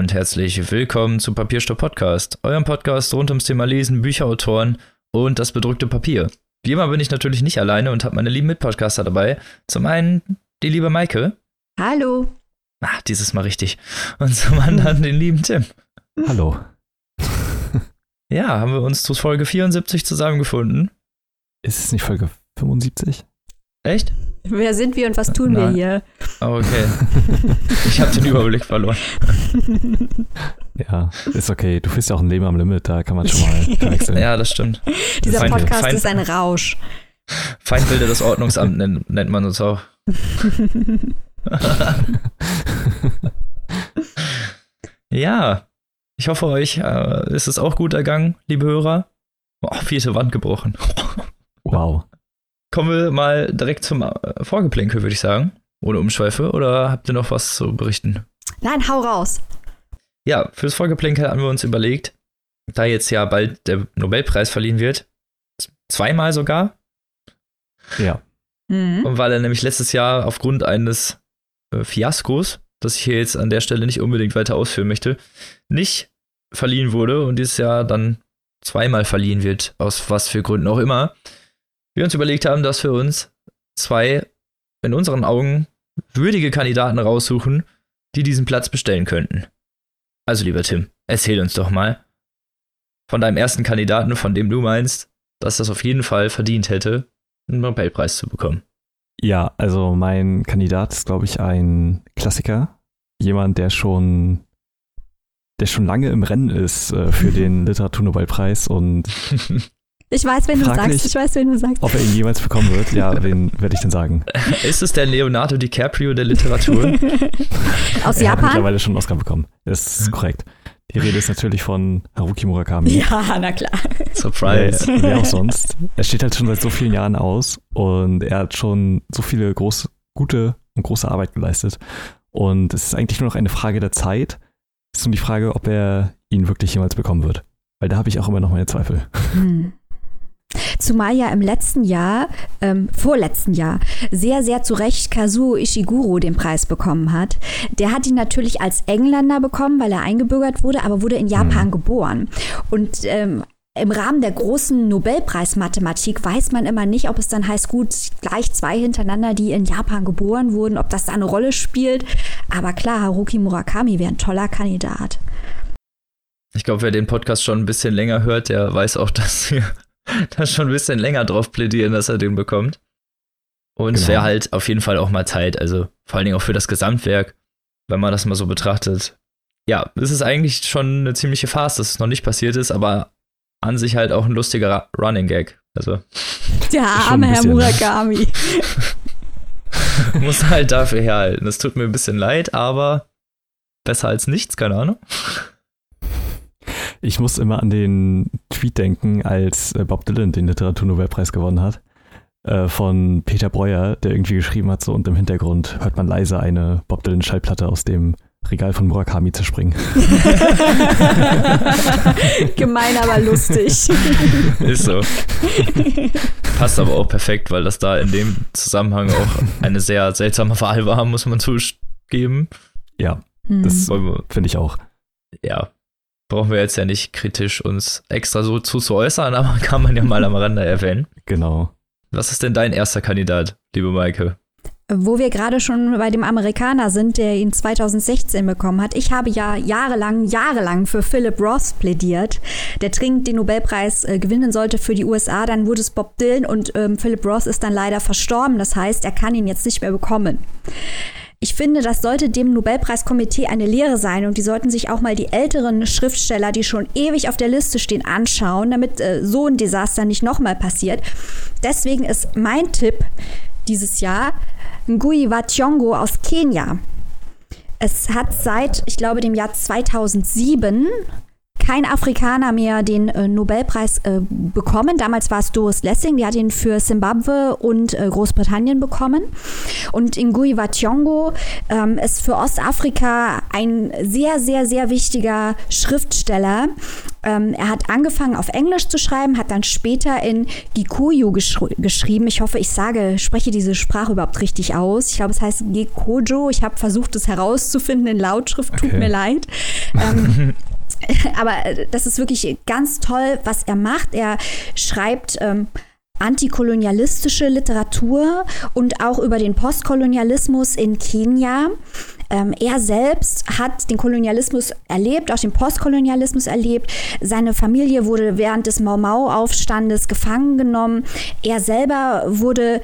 Und herzlich willkommen zu Papierstopp Podcast, eurem Podcast rund ums Thema Lesen, Bücherautoren und das bedruckte Papier. Wie immer bin ich natürlich nicht alleine und habe meine lieben Mitpodcaster dabei. Zum einen die liebe Maike. Hallo. Ah, dieses Mal richtig. Und zum anderen den lieben Tim. Hallo. Ja, haben wir uns zu Folge 74 zusammengefunden. Ist es nicht Folge 75? Echt? Wer sind wir und was tun Nein. wir hier? Oh, okay. ich habe den Überblick verloren. Ja, ist okay. Du bist ja auch ein Leben am Limit, da kann man schon mal verwechseln. Ja, das stimmt. Dieser Feinde- Podcast Feind- ist ein Rausch. Feindbilder des Ordnungsamts nennt, nennt man uns auch. ja, ich hoffe, euch äh, ist es auch gut ergangen, liebe Hörer. Oh, vierte Wand gebrochen. Wow. Kommen wir mal direkt zum äh, Vorgeplänkel, würde ich sagen. Ohne Umschweife. Oder habt ihr noch was zu berichten? Nein, hau raus. Ja, fürs Vorgeplänkel haben wir uns überlegt, da jetzt ja bald der Nobelpreis verliehen wird, zweimal sogar, Ja. Mhm. und weil er nämlich letztes Jahr aufgrund eines äh, Fiaskos, das ich hier jetzt an der Stelle nicht unbedingt weiter ausführen möchte, nicht verliehen wurde und dieses Jahr dann zweimal verliehen wird, aus was für Gründen auch immer, wir uns überlegt haben, dass wir uns zwei in unseren Augen würdige Kandidaten raussuchen, die diesen Platz bestellen könnten. Also lieber Tim, erzähl uns doch mal von deinem ersten Kandidaten, von dem du meinst, dass das auf jeden Fall verdient hätte, einen Nobelpreis zu bekommen. Ja, also mein Kandidat ist, glaube ich, ein Klassiker. Jemand, der schon, der schon lange im Rennen ist äh, für den Literaturnobelpreis und Ich weiß, wen du Fraglich. sagst. Ich weiß, wen du sagst. ob er ihn jemals bekommen wird, ja, wen werde ich denn sagen? Ist es der Leonardo DiCaprio der Literatur? Aus er hat Japan? mittlerweile schon einen Oscar bekommen. Das ist korrekt. Die Rede ist natürlich von Haruki Murakami. Ja, na klar. Surprise. Wer, wer auch sonst. Er steht halt schon seit so vielen Jahren aus und er hat schon so viele groß, gute und große Arbeit geleistet. Und es ist eigentlich nur noch eine Frage der Zeit. Es ist nur die Frage, ob er ihn wirklich jemals bekommen wird. Weil da habe ich auch immer noch meine Zweifel. Hm. Zumal ja im letzten Jahr, ähm, vorletzten Jahr, sehr, sehr zu Recht Kazuo Ishiguro den Preis bekommen hat. Der hat ihn natürlich als Engländer bekommen, weil er eingebürgert wurde, aber wurde in Japan Mhm. geboren. Und ähm, im Rahmen der großen Nobelpreis-Mathematik weiß man immer nicht, ob es dann heißt, gut, gleich zwei hintereinander, die in Japan geboren wurden, ob das da eine Rolle spielt. Aber klar, Haruki Murakami wäre ein toller Kandidat. Ich glaube, wer den Podcast schon ein bisschen länger hört, der weiß auch, dass wir da schon ein bisschen länger drauf plädieren, dass er den bekommt. Und es Genau. wäre halt auf jeden Fall auch mal Zeit, also vor allen Dingen auch für das Gesamtwerk, wenn man das mal so betrachtet. Ja, es ist eigentlich schon eine ziemliche Farce, dass es noch nicht passiert ist, aber an sich halt auch ein lustiger Running Gag. Also Der arme Herr. Murakami. muss halt dafür herhalten. Es tut mir ein bisschen leid, aber besser als nichts, keine Ahnung. Ich muss immer an den Tweet denken, als äh, Bob Dylan den Literaturnobelpreis gewonnen hat. Äh, von Peter Breuer, der irgendwie geschrieben hat, so und im Hintergrund hört man leise eine Bob Dylan Schallplatte aus dem Regal von Murakami zerspringen. Gemein, aber lustig. Ist so. Passt aber auch perfekt, weil das da in dem Zusammenhang auch eine sehr seltsame Wahl war, muss man zugeben. Ja, Hm. das finde ich auch. Ja, brauchen wir jetzt ja nicht kritisch uns extra so zu, zu äußern, aber kann man ja mal am Rande erwähnen. Genau. Was ist denn dein erster Kandidat, liebe Maike? Wo wir gerade schon bei dem Amerikaner sind, der ihn 2016 bekommen hat. Ich habe ja jahrelang, jahrelang für Philip Roth plädiert, der dringend den Nobelpreis äh, gewinnen sollte für die USA. Dann wurde es Bob Dylan und ähm, Philip Roth ist dann leider verstorben. Das heißt, er kann ihn jetzt nicht mehr bekommen. Ich finde, das sollte dem Nobelpreiskomitee eine Lehre sein und die sollten sich auch mal die älteren Schriftsteller, die schon ewig auf der Liste stehen, anschauen, damit äh, so ein Desaster nicht nochmal passiert. Deswegen ist mein Tipp dieses Jahr Ngui wa Thiong'o aus Kenia. Es hat seit, ich glaube, dem Jahr 2007 kein Afrikaner mehr den äh, Nobelpreis äh, bekommen. Damals war es Doris Lessing, die hat ihn für Simbabwe und äh, Großbritannien bekommen. Und Ngui wa Thiong'o ähm, ist für Ostafrika ein sehr, sehr, sehr wichtiger Schriftsteller. Ähm, er hat angefangen auf Englisch zu schreiben, hat dann später in Gikuyu geschr geschrieben. Ich hoffe, ich sage, spreche diese Sprache überhaupt richtig aus. Ich glaube, es heißt Gekojo. Ich habe versucht, es herauszufinden in Lautschrift. Tut Okay. mir leid. Ähm, aber äh, das ist wirklich ganz toll, was er macht. Er schreibt ähm, antikolonialistische Literatur und auch über den Postkolonialismus in Kenia. Ähm, er selbst hat den Kolonialismus erlebt, auch den Postkolonialismus erlebt. Seine Familie wurde während des Mau-Mau-Aufstandes gefangen genommen. Er selber wurde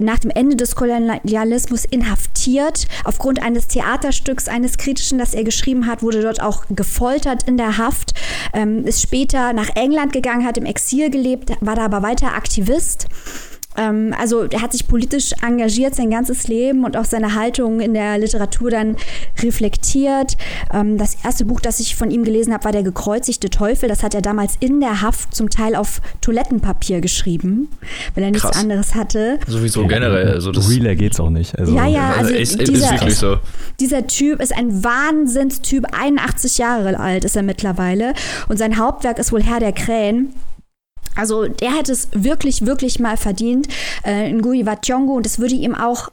nach dem Ende des Kolonialismus inhaftiert. Aufgrund eines Theaterstücks, eines kritischen, das er geschrieben hat, wurde dort auch gefoltert in der Haft. Ähm, ist später nach England gegangen, hat im Exil gelebt, war da aber weiter Aktivist. Ähm, also er hat sich politisch engagiert sein ganzes Leben und auch seine Haltung in der Literatur dann reflektiert. Ähm, das erste Buch, das ich von ihm gelesen habe, war Der gekreuzigte Teufel. Das hat er damals in der Haft zum Teil auf Toilettenpapier geschrieben, weil er nichts Krass. anderes hatte. Sowieso generell. Also das, Realer geht's auch nicht. Also, Ja, ja, also ist, ist dieser- wirklich so. Dieser Typ ist ein Wahnsinnstyp, 81 Jahre alt ist er mittlerweile. Und sein Hauptwerk ist wohl Herr der Krähen. Also der hätte es wirklich, wirklich mal verdient, äh, Ngui wa Thiong'o. Und es würde ihm auch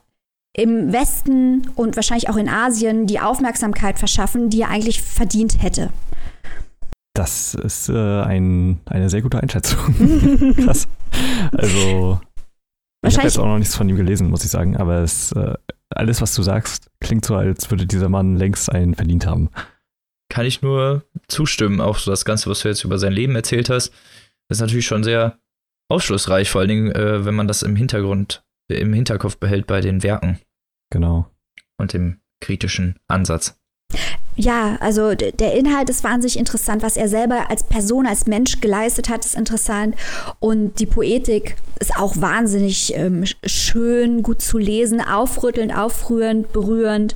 im Westen und wahrscheinlich auch in Asien die Aufmerksamkeit verschaffen, die er eigentlich verdient hätte. Das ist äh, ein, eine sehr gute Einschätzung. Krass. Also, ich habe jetzt auch noch nichts von ihm gelesen, muss ich sagen, aber es, äh, alles, was du sagst, klingt so, als würde dieser Mann längst einen verdient haben. Kann ich nur zustimmen. Auch so das Ganze, was du jetzt über sein Leben erzählt hast, ist natürlich schon sehr aufschlussreich, vor allen Dingen, äh, wenn man das im Hintergrund, im Hinterkopf behält bei den Werken Genau. und dem kritischen Ansatz. Ja, also der Inhalt ist wahnsinnig interessant. Was er selber als Person, als Mensch geleistet hat, ist interessant. Und die Poetik ist auch wahnsinnig ähm, sch- schön, gut zu lesen, aufrüttelnd, aufrührend, berührend.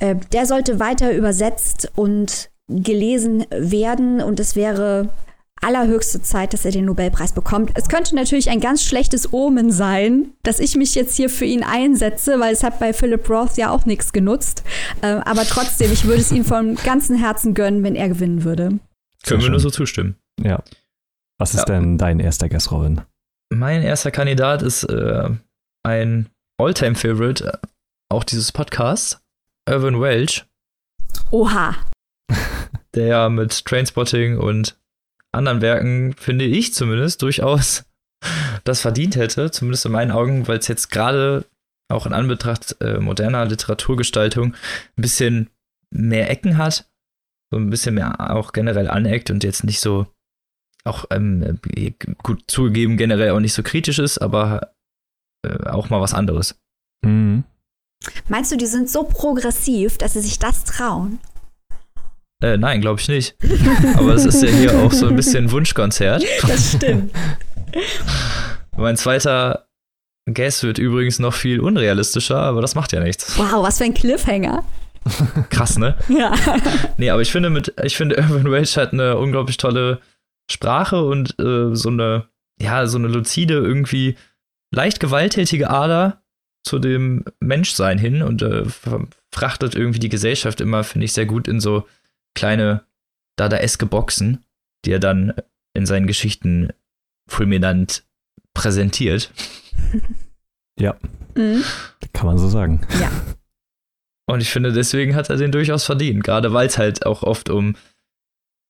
Äh, der sollte weiter übersetzt und gelesen werden. Und es wäre allerhöchste Zeit, dass er den Nobelpreis bekommt. Es könnte natürlich ein ganz schlechtes Omen sein, dass ich mich jetzt hier für ihn einsetze, weil es hat bei Philip Roth ja auch nichts genutzt. Äh, aber trotzdem, ich würde es ihm von ganzem Herzen gönnen, wenn er gewinnen würde. Können wir nur so zustimmen. Ja. Was ist Ja. denn dein erster Guess, Robin? Mein erster Kandidat ist äh, ein Alltime-Favorite, äh, auch dieses Podcasts, Irvin Welch, Oha. der ja mit Trainspotting und anderen Werken, finde ich zumindest, durchaus das verdient hätte, zumindest in meinen Augen, weil es jetzt gerade auch in Anbetracht äh, moderner Literaturgestaltung ein bisschen mehr Ecken hat, so ein bisschen mehr auch generell aneckt und jetzt nicht so auch ähm, äh, gut zugegeben generell auch nicht so kritisch ist, aber äh, auch mal was anderes. Mhm. Meinst du, die sind so progressiv, dass sie sich das trauen? Äh, nein, glaube ich nicht. Aber es ist ja hier auch so ein bisschen Wunschkonzert. Das stimmt. Mein zweiter Guess wird übrigens noch viel unrealistischer, aber das macht ja nichts. Wow, was für ein Cliffhanger. Krass, ne? Ja. Nee, aber ich finde, mit, ich finde, Irvin Welch hat eine unglaublich tolle Sprache und äh, so eine, ja, so eine luzide, irgendwie leicht gewalttätige Ader zu dem Menschsein hin und äh, frachtet irgendwie die Gesellschaft immer, finde ich, sehr gut in so kleine dadaeske Boxen, die er dann in seinen Geschichten fulminant präsentiert. Mhm. Kann man so sagen. Und ich finde, deswegen hat er den durchaus verdient, gerade weil es halt auch oft um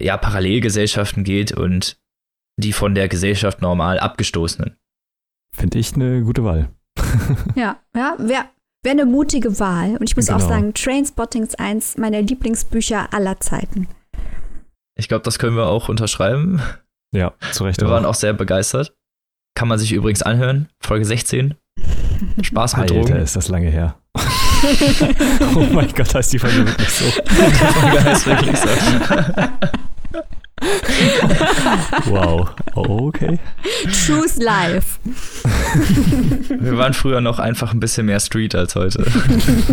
ja, Parallelgesellschaften geht und die von der Gesellschaft normal abgestoßenen. Finde ich eine gute Wahl. Ja, ja, wäre wär eine mutige Wahl. Und ich muss auch Genau. sagen, Trainspotting ist eins meiner Lieblingsbücher aller Zeiten. Ich glaube, das können wir auch unterschreiben. Ja, zu Recht. Wir waren auch. auch sehr begeistert. Kann man sich übrigens anhören. Folge 16. Spaß mit Alter, Drogen. ist das lange her. oh mein Gott, heißt die Folge wirklich so. Folge heißt wirklich so. Wow. Okay. Choose Life. Wir waren früher noch einfach ein bisschen mehr Street als heute. Es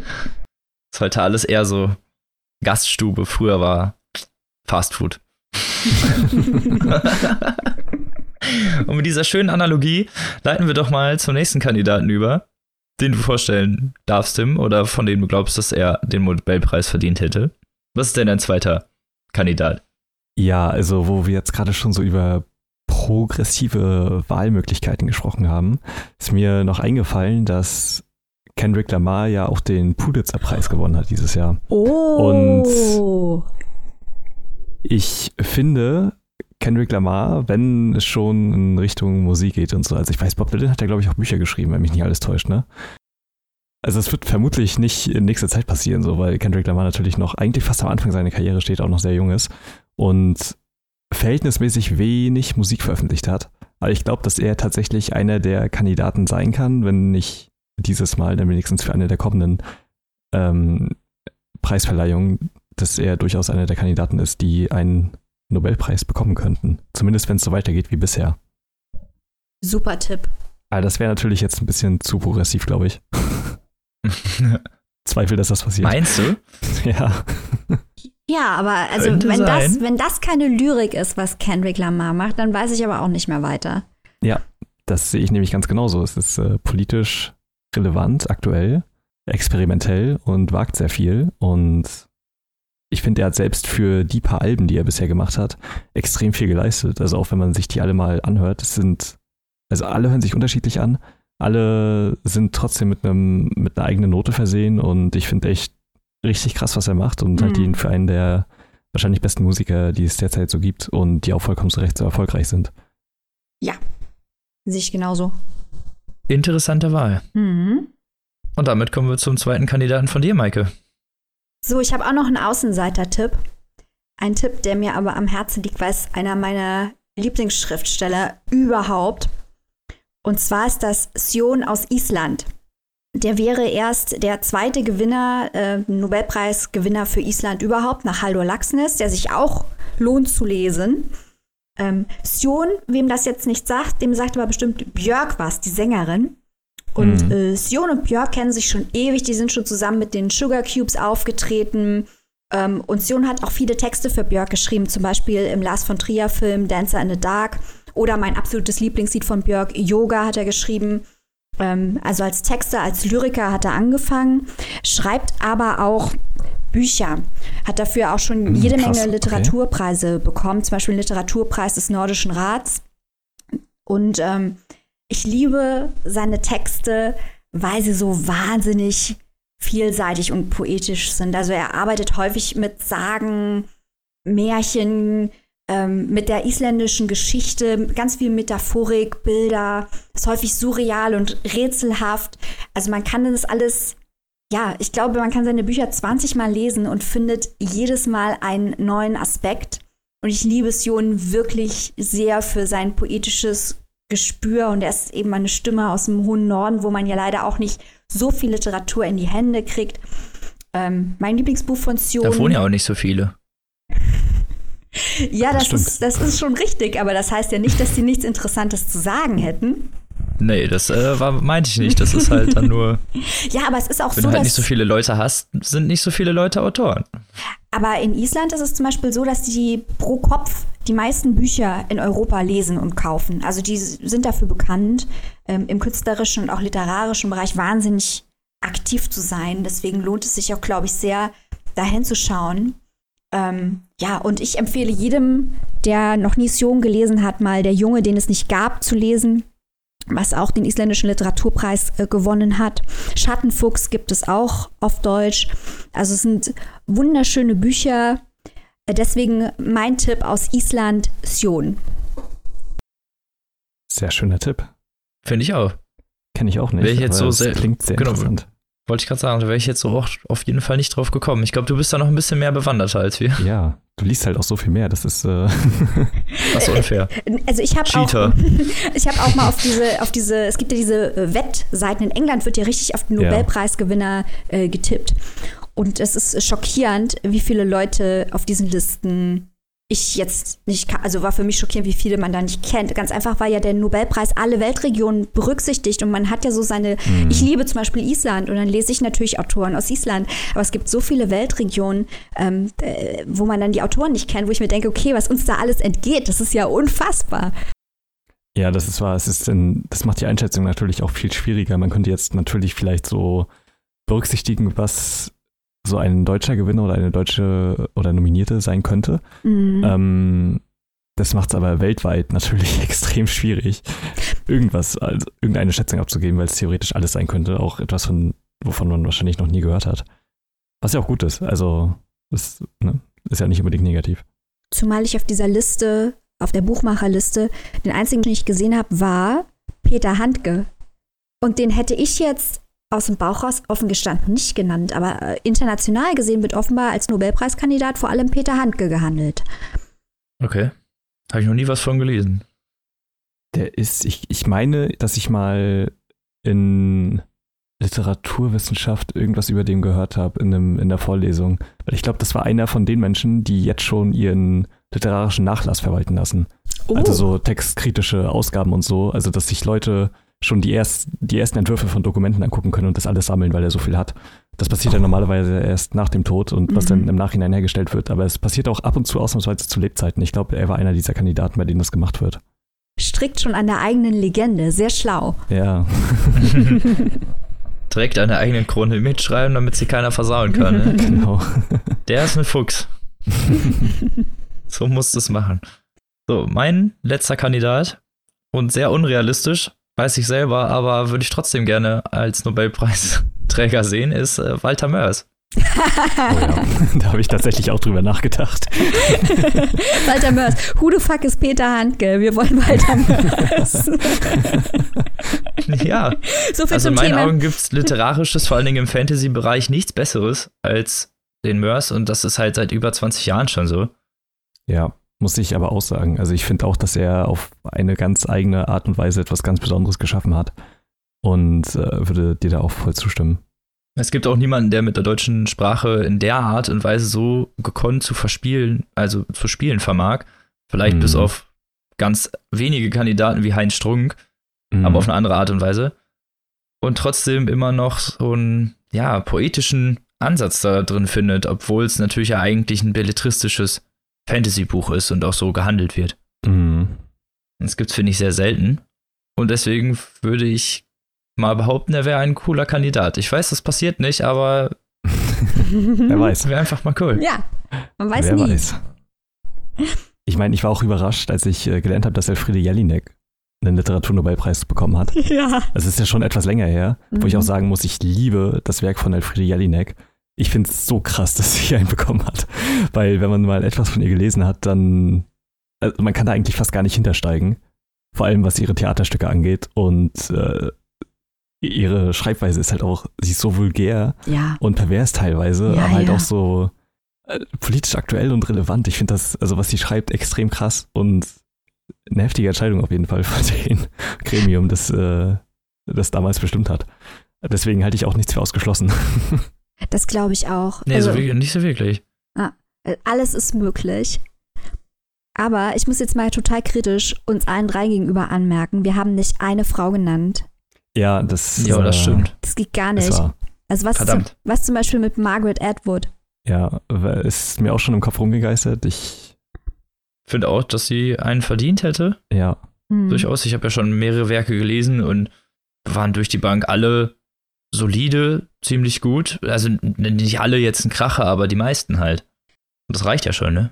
ist heute alles eher so Gaststube. Früher war Fast Food. Und mit dieser schönen Analogie leiten wir doch mal zum nächsten Kandidaten über, den du vorstellen darfst, Tim, oder von dem du glaubst, dass er den Nobelpreis verdient hätte. Was ist denn dein zweiter Kandidat? Ja, also wo wir jetzt gerade schon so über progressive Wahlmöglichkeiten gesprochen haben, ist mir noch eingefallen, dass Kendrick Lamar ja auch den Pulitzer-Preis gewonnen hat dieses Jahr. Oh. Und ich finde, Kendrick Lamar, wenn es schon in Richtung Musik geht und so, also ich weiß, Bob Dylan hat ja, glaube ich, auch Bücher geschrieben, wenn mich nicht alles täuscht, ne? Also es wird vermutlich nicht in nächster Zeit passieren, so, weil Kendrick Lamar natürlich noch eigentlich fast am Anfang seiner Karriere steht, auch noch sehr jung ist und verhältnismäßig wenig Musik veröffentlicht hat. Aber ich glaube, dass er tatsächlich einer der Kandidaten sein kann, wenn nicht dieses Mal, dann wenigstens für eine der kommenden ähm, Preisverleihungen, dass er durchaus einer der Kandidaten ist, die einen Nobelpreis bekommen könnten. Zumindest wenn es so weitergeht wie bisher. Super Tipp. Aber das wäre natürlich jetzt ein bisschen zu progressiv, glaube ich. Zweifel, dass das passiert. Meinst du? Ja. Ja, aber also Könnte wenn das, wenn das keine Lyrik ist, was Kendrick Lamar macht, dann weiß ich aber auch nicht mehr weiter. Ja, das sehe ich nämlich ganz genauso. Es ist äh, politisch relevant, aktuell, experimentell und wagt sehr viel. Und ich finde, er hat selbst für die paar Alben, die er bisher gemacht hat, extrem viel geleistet. Also auch wenn man sich die alle mal anhört, es sind, also alle hören sich unterschiedlich an. Alle sind trotzdem mit einem, mit einer eigenen Note versehen und ich finde echt richtig krass, was er macht und halt Mhm. ihn für einen der wahrscheinlich besten Musiker, die es derzeit so gibt und die auch vollkommen zu Recht so erfolgreich sind. Sehe ich genauso. Interessante Wahl. Mhm. Und damit kommen wir zum zweiten Kandidaten von dir, Maike. So, ich habe auch noch einen Außenseiter-Tipp. Ein Tipp, der mir aber am Herzen liegt, weil es einer meiner Lieblingsschriftsteller überhaupt. Und zwar ist das Sion aus Island. Der wäre erst der zweite Gewinner, äh, Nobelpreisgewinner für Island überhaupt, nach Halldor Laxness, der sich auch lohnt zu lesen. Ähm, Sion, wem das jetzt nicht sagt, dem sagt aber bestimmt Björk was, die Sängerin. Und Mhm. äh, Sion und Björk kennen sich schon ewig, die sind schon zusammen mit den Sugar Cubes aufgetreten. Ähm, und Sion hat auch viele Texte für Björk geschrieben, zum Beispiel im Lars von Trier Film Dancer in the Dark oder mein absolutes Lieblingslied von Björk, Yoga, hat er geschrieben. Ähm, also als Texter, als Lyriker hat er angefangen, schreibt aber auch Bücher, hat dafür auch schon Hm, jede krass, Menge okay. Literaturpreise bekommen, zum Beispiel den Literaturpreis des Nordischen Rats. Und ähm, ich liebe seine Texte, weil sie so wahnsinnig vielseitig und poetisch sind. Also er arbeitet häufig mit Sagen, Märchen, ähm, mit der isländischen Geschichte, ganz viel Metaphorik, Bilder, ist häufig surreal und rätselhaft. Also man kann das alles, ja, ich glaube, man kann seine Bücher 20 Mal lesen und findet jedes Mal einen neuen Aspekt. Und ich liebe Sion wirklich sehr für sein poetisches Gespür und er ist eben eine Stimme aus dem hohen Norden, wo man ja leider auch nicht so viel Literatur in die Hände kriegt. Ähm, mein Lieblingsbuch von Sion. Da wohnen ja auch nicht so viele. Ja, das, stimmt. ist, das ist schon richtig, aber das heißt ja nicht, dass sie nichts Interessantes zu sagen hätten. Nee, das äh, war, meinte ich nicht. Das ist halt dann nur, Ja, aber es ist auch wenn so, du halt nicht so viele Leute hast, sind nicht so viele Leute Autoren. aber in Island ist es zum Beispiel so, dass die pro Kopf die meisten Bücher in Europa lesen und kaufen. Also die sind dafür bekannt, ähm, im künstlerischen und auch literarischen Bereich wahnsinnig aktiv zu sein. Deswegen lohnt es sich auch, glaube ich, sehr, dahin zu schauen. Ähm, ja, und ich empfehle jedem, der noch nie Sion gelesen hat, mal Der Junge, den es nicht gab, zu lesen, was auch den isländischen Literaturpreis äh, gewonnen hat. Schattenfuchs gibt es auch auf Deutsch. Also es sind wunderschöne Bücher. Äh, Deswegen mein Tipp aus Island, Sion. Sehr schöner Tipp. Finde ich auch. Kenne ich auch nicht. Wäre ich jetzt so sehr- klingt sehr genau. interessant. Wollte ich gerade sagen, da wäre ich jetzt so auch auf jeden Fall nicht drauf gekommen. Ich glaube, du bist da noch ein bisschen mehr bewanderter als wir. Ja, du liest halt auch so viel mehr. Das ist äh, Das ist unfair. Also ich habe auch, Cheater. ich habe auch mal auf diese, auf diese, es gibt ja diese äh, Wettseiten in England, wird ja richtig auf den. Nobelpreisgewinner äh, getippt. Und es ist schockierend, wie viele Leute auf diesen Listen ich jetzt nicht, also war für mich schockierend, wie viele man da nicht kennt. Ganz einfach, weil ja der Nobelpreis alle Weltregionen berücksichtigt und man hat ja so seine, mhm. ich liebe zum Beispiel Island und dann lese ich natürlich Autoren aus Island, aber es gibt so viele Weltregionen, ähm, äh, wo man dann die Autoren nicht kennt, wo ich mir denke, okay, was uns da alles entgeht, das ist ja unfassbar. Ja, das ist wahr. Es ist in, das macht die Einschätzung natürlich auch viel schwieriger. Man könnte jetzt natürlich vielleicht so berücksichtigen, was so ein deutscher Gewinner oder eine deutsche oder Nominierte sein könnte. Mhm. Ähm, das macht es aber weltweit natürlich extrem schwierig, irgendwas, also irgendeine Schätzung abzugeben, weil es theoretisch alles sein könnte, auch etwas, von, wovon man wahrscheinlich noch nie gehört hat. Was ja auch gut ist. Also, das ne, ist ja nicht unbedingt negativ. Zumal ich auf dieser Liste, auf der Buchmacherliste, den einzigen, den ich gesehen habe, war Peter Handke. Und den hätte ich jetzt aus dem Bauch raus offen gestanden nicht genannt, aber äh, international gesehen wird offenbar als Nobelpreiskandidat vor allem Peter Handke gehandelt. Okay. Habe ich noch nie was von gelesen. Der ist, ich, ich meine, dass ich mal in Literaturwissenschaft irgendwas über den gehört habe in, in der Vorlesung. Weil ich glaube, das war einer von den Menschen, die jetzt schon ihren literarischen Nachlass verwalten lassen. Oh. Also so textkritische Ausgaben und so. Also, dass sich Leute schon die, erst, die ersten Entwürfe von Dokumenten angucken können und das alles sammeln, weil er so viel hat. Das passiert ja normalerweise erst nach dem Tod und was mhm. dann im Nachhinein hergestellt wird. Aber es passiert auch ab und zu ausnahmsweise zu Lebzeiten. Ich glaube, er war einer dieser Kandidaten, bei denen das gemacht wird. Strickt schon an der eigenen Legende. Sehr schlau. Ja. Direkt an der eigenen Krone mitschreiben, damit sie keiner versauen kann. Ne? Genau. Der ist ein Fuchs. so muss es machen. So, mein letzter Kandidat und sehr unrealistisch, weiß ich selber, aber würde ich trotzdem gerne als Nobelpreisträger sehen, ist äh, Walter Mörs. oh ja, da habe ich tatsächlich auch drüber nachgedacht. Walter Mörs. Who the fuck ist Peter Handke? Wir wollen Walter Mörs. ja. So viel also in meinen Thema. Augen gibt es literarisches, vor allen Dingen im Fantasy-Bereich, nichts Besseres als den Mörs und das ist halt seit über 20 Jahren schon so. Ja, muss ich aber auch sagen. Also ich finde auch, dass er auf eine ganz eigene Art und Weise etwas ganz Besonderes geschaffen hat. Und äh, würde dir da auch voll zustimmen. Es gibt auch niemanden, der mit der deutschen Sprache in der Art und Weise so gekonnt zu verspielen, also zu spielen vermag. Vielleicht mhm. bis auf ganz wenige Kandidaten wie Heinz Strunk, mhm. aber auf eine andere Art und Weise. Und trotzdem immer noch so einen, ja, poetischen Ansatz da drin findet, obwohl es natürlich ja eigentlich ein belletristisches Fantasy-Buch ist und auch so gehandelt wird. Mhm. Das gibt's, finde ich, sehr selten. Und deswegen würde ich mal behaupten, er wäre ein cooler Kandidat. Ich weiß, das passiert nicht, aber wer weiß. Wäre einfach mal cool. Ja, man weiß Wer nie. Weiß. Ich meine, ich war auch überrascht, als ich äh, gelernt habe, dass Elfriede Jelinek einen Literaturnobelpreis bekommen hat. Ja. Das ist ja schon etwas länger her, mhm. wo ich auch mhm. sagen muss, ich liebe das Werk von Elfriede Jelinek ich finde es so krass, dass sie einen bekommen hat. Weil wenn man mal etwas von ihr gelesen hat, dann, also man kann da eigentlich fast gar nicht hintersteigen. Vor allem was ihre Theaterstücke angeht. Und äh, ihre Schreibweise ist halt auch, sie ist so vulgär ja. und pervers teilweise, ja, aber halt ja. auch so äh, politisch aktuell und relevant. Ich finde das, also was sie schreibt, extrem krass und eine heftige Entscheidung auf jeden Fall von dem Gremium, das äh, das damals bestimmt hat. Deswegen halte ich auch nichts für ausgeschlossen. Das glaube ich auch. Nee, also, so wirklich, nicht so wirklich. Ah, alles ist möglich. Aber ich muss jetzt mal total kritisch uns allen drei gegenüber anmerken, wir haben nicht eine Frau genannt. Ja, das, ja, das stimmt. Das geht gar nicht. Also was, zum, was zum Beispiel mit Margaret Atwood? Ja, ist mir auch schon im Kopf rumgegeistert. Ich finde auch, dass sie einen verdient hätte. Ja. Mhm. Durchaus. Ich habe ja schon mehrere Werke gelesen und waren durch die Bank alle solide, ziemlich gut. Also nicht alle jetzt ein Kracher, aber die meisten halt. Und das reicht ja schon, ne?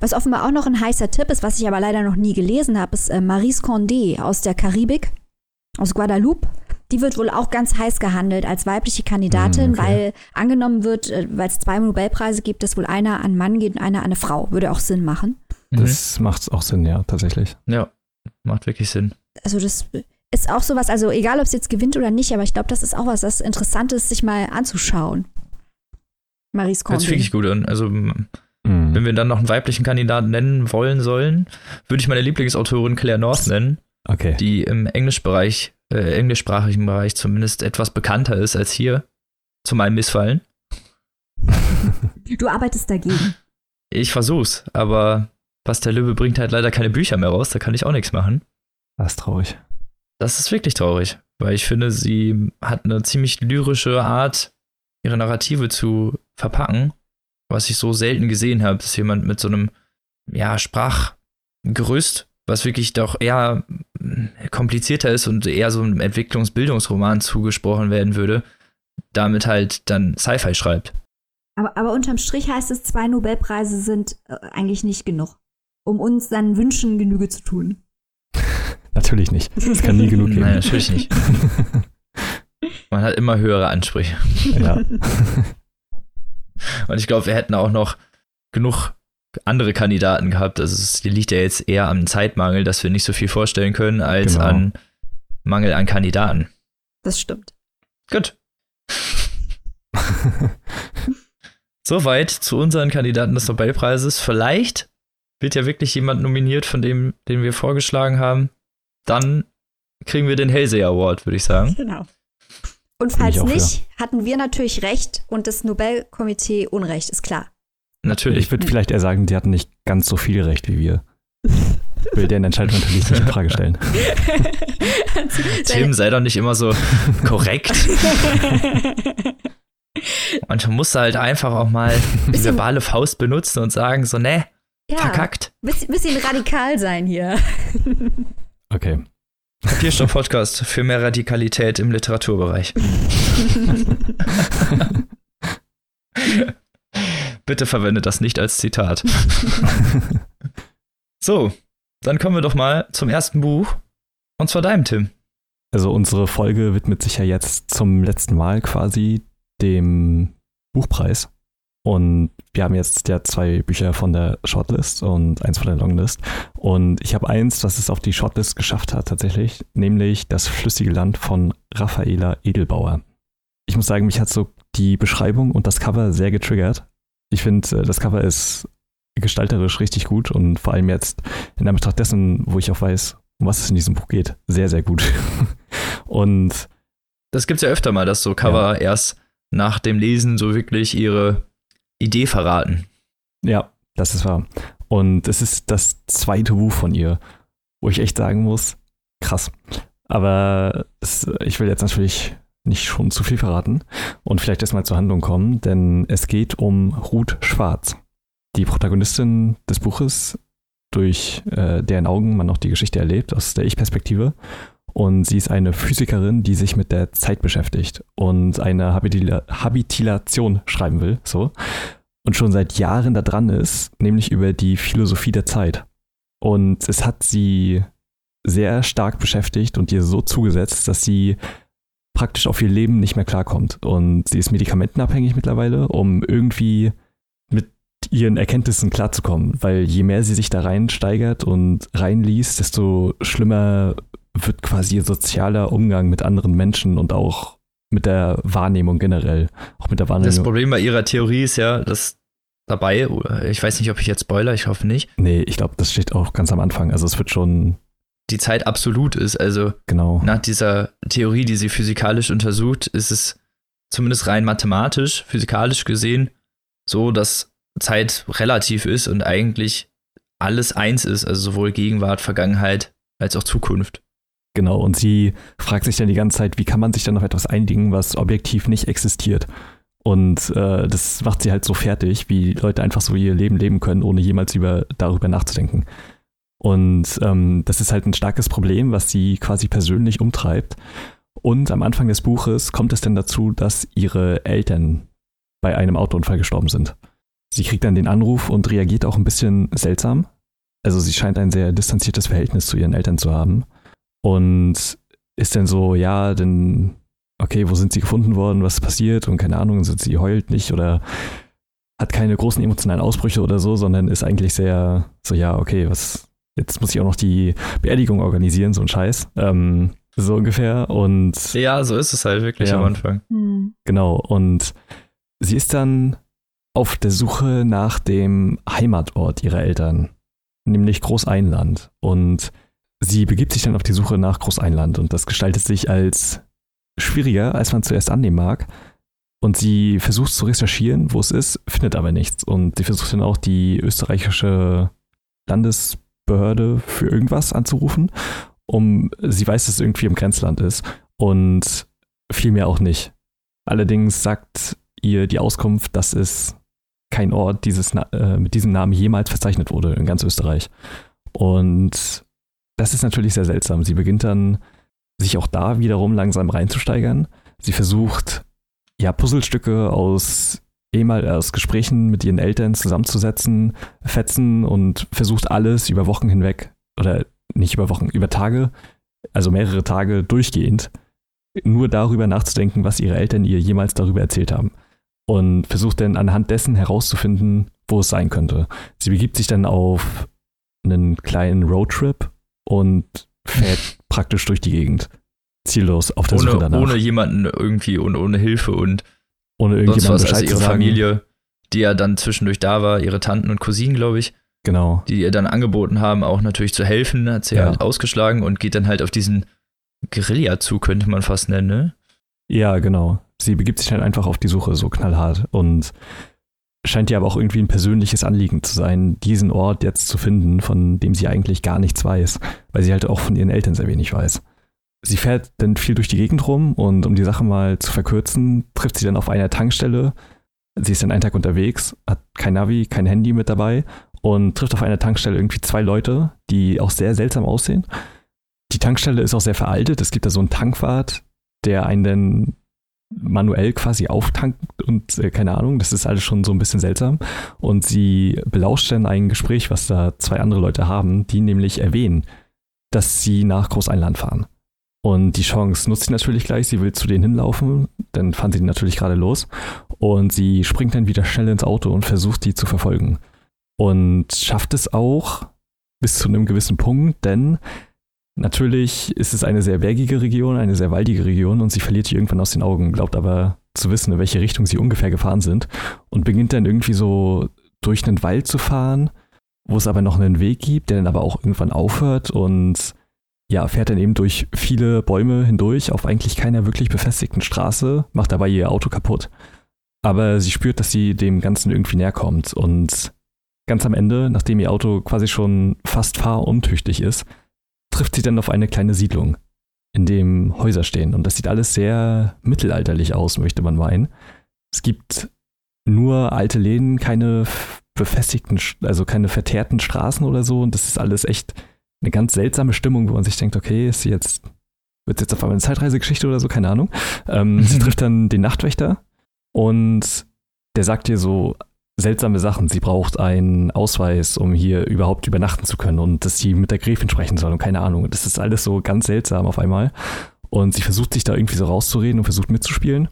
Was offenbar auch noch ein heißer Tipp ist, was ich aber leider noch nie gelesen habe, ist äh, Maurice Condé aus der Karibik, aus Guadeloupe. Die wird wohl auch ganz heiß gehandelt als weibliche Kandidatin, mm, okay. weil angenommen wird, äh, weil es zwei Nobelpreise gibt, dass wohl einer an Mann geht und einer an eine Frau. Würde auch Sinn machen. Das mhm. macht auch Sinn, ja, tatsächlich. Ja, macht wirklich Sinn. Also das ist auch sowas, also egal ob es jetzt gewinnt oder nicht, aber ich glaube, das ist auch was, das interessant ist, sich mal anzuschauen. Maries Hört sich wirklich gut an. Also, mhm. wenn wir dann noch einen weiblichen Kandidaten nennen wollen sollen, würde ich meine Lieblingsautorin Claire North nennen. Okay. Die im Englischbereich, äh, englischsprachigen Bereich zumindest etwas bekannter ist als hier. Zu meinem Missfallen. Du arbeitest dagegen. Ich versuch's, aber Pastor Löwe bringt halt leider keine Bücher mehr raus, da kann ich auch nichts machen. Das ist traurig. Das ist wirklich traurig, weil ich finde, sie hat eine ziemlich lyrische Art, ihre Narrative zu verpacken, was ich so selten gesehen habe, dass jemand mit so einem ja, Sprachgerüst, was wirklich doch eher komplizierter ist und eher so einem Entwicklungsbildungsroman zugesprochen werden würde, damit halt dann Sci-Fi schreibt. Aber, aber unterm Strich heißt es, zwei Nobelpreise sind äh, eigentlich nicht genug, um uns seinen Wünschen Genüge zu tun. Natürlich nicht. Es kann nie genug geben. Nein, natürlich nicht. Man hat immer höhere Ansprüche. Ja. Und ich glaube, wir hätten auch noch genug andere Kandidaten gehabt. Also es liegt ja jetzt eher am Zeitmangel, dass wir nicht so viel vorstellen können, als Genau. an Mangel an Kandidaten. Das stimmt. Gut. Soweit zu unseren Kandidaten des Nobelpreises. Vielleicht wird ja wirklich jemand nominiert, von dem, den wir vorgeschlagen haben. Dann kriegen wir den Hellseher Award, würde ich sagen. Genau. Und falls nicht, hatten wir natürlich recht und das Nobelkomitee Unrecht, ist klar. Natürlich. Ich würde vielleicht eher sagen, die hatten nicht ganz so viel Recht wie wir. Ich will deren Entscheidung natürlich nicht in Frage stellen. Tim, sei doch nicht immer so korrekt. Manchmal musst du halt einfach auch mal die Bisschen- verbale Faust benutzen und sagen so, ne, ja, verkackt. bisschen, bisschen radikal sein hier. Okay. Papierstoff-Podcast für mehr Radikalität im Literaturbereich. Bitte verwendet das nicht als Zitat. So, dann kommen wir doch mal zum ersten Buch. Und zwar deinem, Tim. Also unsere Folge widmet sich ja jetzt zum letzten Mal quasi dem Buchpreis. Und wir haben jetzt ja zwei Bücher von der Shortlist und eins von der Longlist. Und ich habe eins, das es auf die Shortlist geschafft hat tatsächlich, nämlich Das flüssige Land von Raffaela Edelbauer. Ich muss sagen, mich hat so die Beschreibung und das Cover sehr getriggert. Ich finde, äh, das Cover ist gestalterisch richtig gut und vor allem jetzt in Anbetracht dessen, wo ich auch weiß, um was es in diesem Buch geht, sehr, sehr gut. und Das gibt's ja öfter mal, dass so Cover erst nach dem Lesen so wirklich ihre Idee verraten. Ja, das ist wahr. Und es ist das zweite Buch von ihr, wo ich echt sagen muss, krass. Aber es, ich will jetzt natürlich nicht schon zu viel verraten und vielleicht erstmal zur Handlung kommen, denn es geht um Ruth Schwarz, die Protagonistin des Buches, durch äh, deren Augen man auch die Geschichte erlebt, aus der Ich-Perspektive. Und sie ist eine Physikerin, die sich mit der Zeit beschäftigt und eine Habitila Habitilation schreiben will, so und schon seit Jahren da dran ist, nämlich über die Philosophie der Zeit. Und es hat sie sehr stark beschäftigt und ihr so zugesetzt, dass sie praktisch auf ihr Leben nicht mehr klarkommt. Und sie ist medikamentenabhängig mittlerweile, um irgendwie mit ihren Erkenntnissen klarzukommen. Weil je mehr sie sich da reinsteigert und reinliest, desto schlimmer wird quasi ihr sozialer Umgang mit anderen Menschen und auch mit der Wahrnehmung generell. Auch mit der Wahrnehmung. Das Problem bei ihrer Theorie ist ja, dass dabei, ich weiß nicht, ob ich jetzt spoiler, ich hoffe nicht, Nee, ich glaube, das steht auch ganz am Anfang. Also es wird schon die Zeit absolut ist. Also genau. nach dieser Theorie, die sie physikalisch untersucht, ist es zumindest rein mathematisch, physikalisch gesehen, so, dass Zeit relativ ist und eigentlich alles eins ist, also sowohl Gegenwart, Vergangenheit als auch Zukunft. Genau. Und sie fragt sich dann die ganze Zeit, wie kann man sich dann auf etwas einigen, was objektiv nicht existiert? Und äh, das macht sie halt so fertig, wie Leute einfach so ihr Leben leben können, ohne jemals über, darüber nachzudenken. Und ähm, das ist halt ein starkes Problem, was sie quasi persönlich umtreibt. Und am Anfang des Buches kommt es dann dazu, dass ihre Eltern bei einem Autounfall gestorben sind. Sie kriegt dann den Anruf und reagiert auch ein bisschen seltsam. Also sie scheint ein sehr distanziertes Verhältnis zu ihren Eltern zu haben. Und ist dann so, ja, dann, okay, wo sind sie gefunden worden, was ist passiert und keine Ahnung, sind sie heult nicht oder hat keine großen emotionalen Ausbrüche oder so, sondern ist eigentlich sehr so, ja, okay, was, jetzt muss ich auch noch die Beerdigung organisieren, so ein Scheiß. Ähm, so ungefähr. Und Ja, so ist es halt wirklich Ja. am Anfang. Hm. Genau, und sie ist dann auf der Suche nach dem Heimatort ihrer Eltern, nämlich Großeinland. Und sie begibt sich dann auf die Suche nach Großeinland und das gestaltet sich als schwieriger, als man zuerst annehmen mag. Und sie versucht zu recherchieren, wo es ist, findet aber nichts. Und sie versucht dann auch die österreichische Landesbehörde für irgendwas anzurufen, um sie weiß, dass es irgendwie im Grenzland ist. Und viel mehr auch nicht. Allerdings sagt ihr die Auskunft, dass es kein Ort dieses, äh, mit diesem Namen jemals verzeichnet wurde in ganz Österreich. Und das ist natürlich sehr seltsam. Sie beginnt dann, sich auch da wiederum langsam reinzusteigern. Sie versucht, ja, Puzzlestücke aus ehemal aus Gesprächen mit ihren Eltern zusammenzusetzen, fetzen und versucht alles über Wochen hinweg oder nicht über Wochen, über Tage, also mehrere Tage durchgehend, nur darüber nachzudenken, was ihre Eltern ihr jemals darüber erzählt haben. Und versucht dann anhand dessen herauszufinden, wo es sein könnte. Sie begibt sich dann auf einen kleinen Roadtrip und fährt praktisch durch die Gegend. Ziellos auf der ohne, Suche danach. Ohne jemanden irgendwie und ohne Hilfe und ohne irgendjemanden Bescheid also ihre zu. Familie, die ja dann zwischendurch da war, ihre Tanten und Cousinen, glaube ich, Genau. die ihr dann angeboten haben, auch natürlich zu helfen, hat sie Ja. halt ausgeschlagen und geht dann halt auf diesen Guerilla-Zug, könnte man fast nennen, ne? Ja, genau. Sie begibt sich dann einfach auf die Suche, so knallhart. Und scheint ihr aber auch irgendwie ein persönliches Anliegen zu sein, diesen Ort jetzt zu finden, von dem sie eigentlich gar nichts weiß, weil sie halt auch von ihren Eltern sehr wenig weiß. Sie fährt dann viel durch die Gegend rum und um die Sache mal zu verkürzen, trifft sie dann auf einer Tankstelle. Sie ist dann einen Tag unterwegs, hat kein Navi, kein Handy mit dabei und trifft auf einer Tankstelle irgendwie zwei Leute, die auch sehr seltsam aussehen. Die Tankstelle ist auch sehr veraltet. Es gibt da so einen Tankwart, der einen dann manuell quasi auftankt und äh, keine Ahnung, das ist alles schon so ein bisschen seltsam. Und sie belauscht dann ein Gespräch, was da zwei andere Leute haben, die nämlich erwähnen, dass sie nach Großeinland fahren. Und die Chance nutzt sie natürlich gleich, sie will zu denen hinlaufen, dann fahren sie natürlich gerade los und sie springt dann wieder schnell ins Auto und versucht die zu verfolgen. Und schafft es auch bis zu einem gewissen Punkt, denn Natürlich ist es eine sehr bergige Region, eine sehr waldige Region und sie verliert die irgendwann aus den Augen, glaubt aber zu wissen, in welche Richtung sie ungefähr gefahren sind und beginnt dann irgendwie so durch einen Wald zu fahren, wo es aber noch einen Weg gibt, der dann aber auch irgendwann aufhört und ja, fährt dann eben durch viele Bäume hindurch auf eigentlich keiner wirklich befestigten Straße, macht dabei ihr Auto kaputt. Aber sie spürt, dass sie dem Ganzen irgendwie näher kommt und ganz am Ende, nachdem ihr Auto quasi schon fast fahruntüchtig ist, trifft sie dann auf eine kleine Siedlung, in dem Häuser stehen. Und das sieht alles sehr mittelalterlich aus, möchte man meinen. Es gibt nur alte Läden, keine befestigten, also keine verteerten Straßen oder so. Und das ist alles echt eine ganz seltsame Stimmung, wo man sich denkt, okay, ist sie jetzt, wird jetzt auf einmal eine Zeitreisegeschichte oder so, keine Ahnung. Ähm, sie trifft dann den Nachtwächter und der sagt ihr so, seltsame Sachen. Sie braucht einen Ausweis, um hier überhaupt übernachten zu können und dass sie mit der Gräfin sprechen soll und keine Ahnung. Das ist alles so ganz seltsam auf einmal. Und sie versucht sich da irgendwie so rauszureden und versucht mitzuspielen.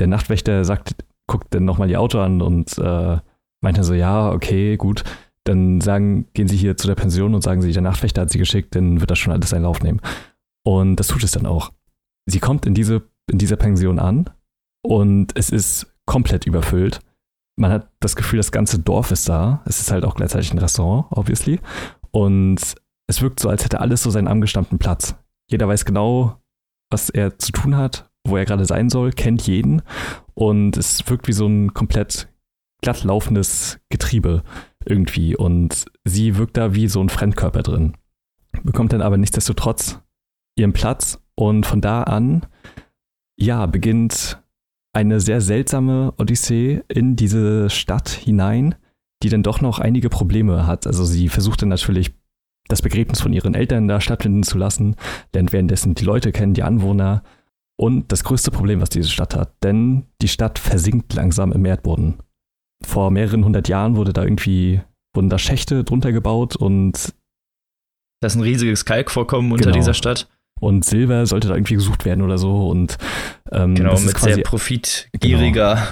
Der Nachtwächter sagt, guckt dann nochmal ihr Auto an und äh, meint dann so, ja, okay, gut. Dann sagen, gehen sie hier zu der Pension und sagen sie, der Nachtwächter hat sie geschickt, dann wird das schon alles seinen Lauf nehmen. Und das tut es dann auch. Sie kommt in diese, in dieser Pension an und es ist komplett überfüllt man hat das Gefühl, das ganze Dorf ist da. Es ist halt auch gleichzeitig ein Restaurant, obviously. Und es wirkt so, als hätte alles so seinen angestammten Platz. Jeder weiß genau, was er zu tun hat, wo er gerade sein soll, kennt jeden. Und es wirkt wie so ein komplett glatt laufendes Getriebe irgendwie. Und sie wirkt da wie so ein Fremdkörper drin. Bekommt dann aber nichtsdestotrotz ihren Platz. Und von da an, ja, beginnt eine sehr seltsame Odyssee in diese Stadt hinein, die dann doch noch einige Probleme hat. Also sie versucht dann natürlich das Begräbnis von ihren Eltern da stattfinden zu lassen, lernt währenddessen die Leute kennen, die Anwohner. Und das größte Problem, was diese Stadt hat, denn die Stadt versinkt langsam im Erdboden. Vor mehreren hundert Jahren wurde da irgendwie, wurden da Schächte drunter gebaut und Das ist ein riesiges Kalkvorkommen unter Genau. dieser Stadt. Und Silber sollte da irgendwie gesucht werden oder so. Und ähm, Genau, mit quasi sehr profitgieriger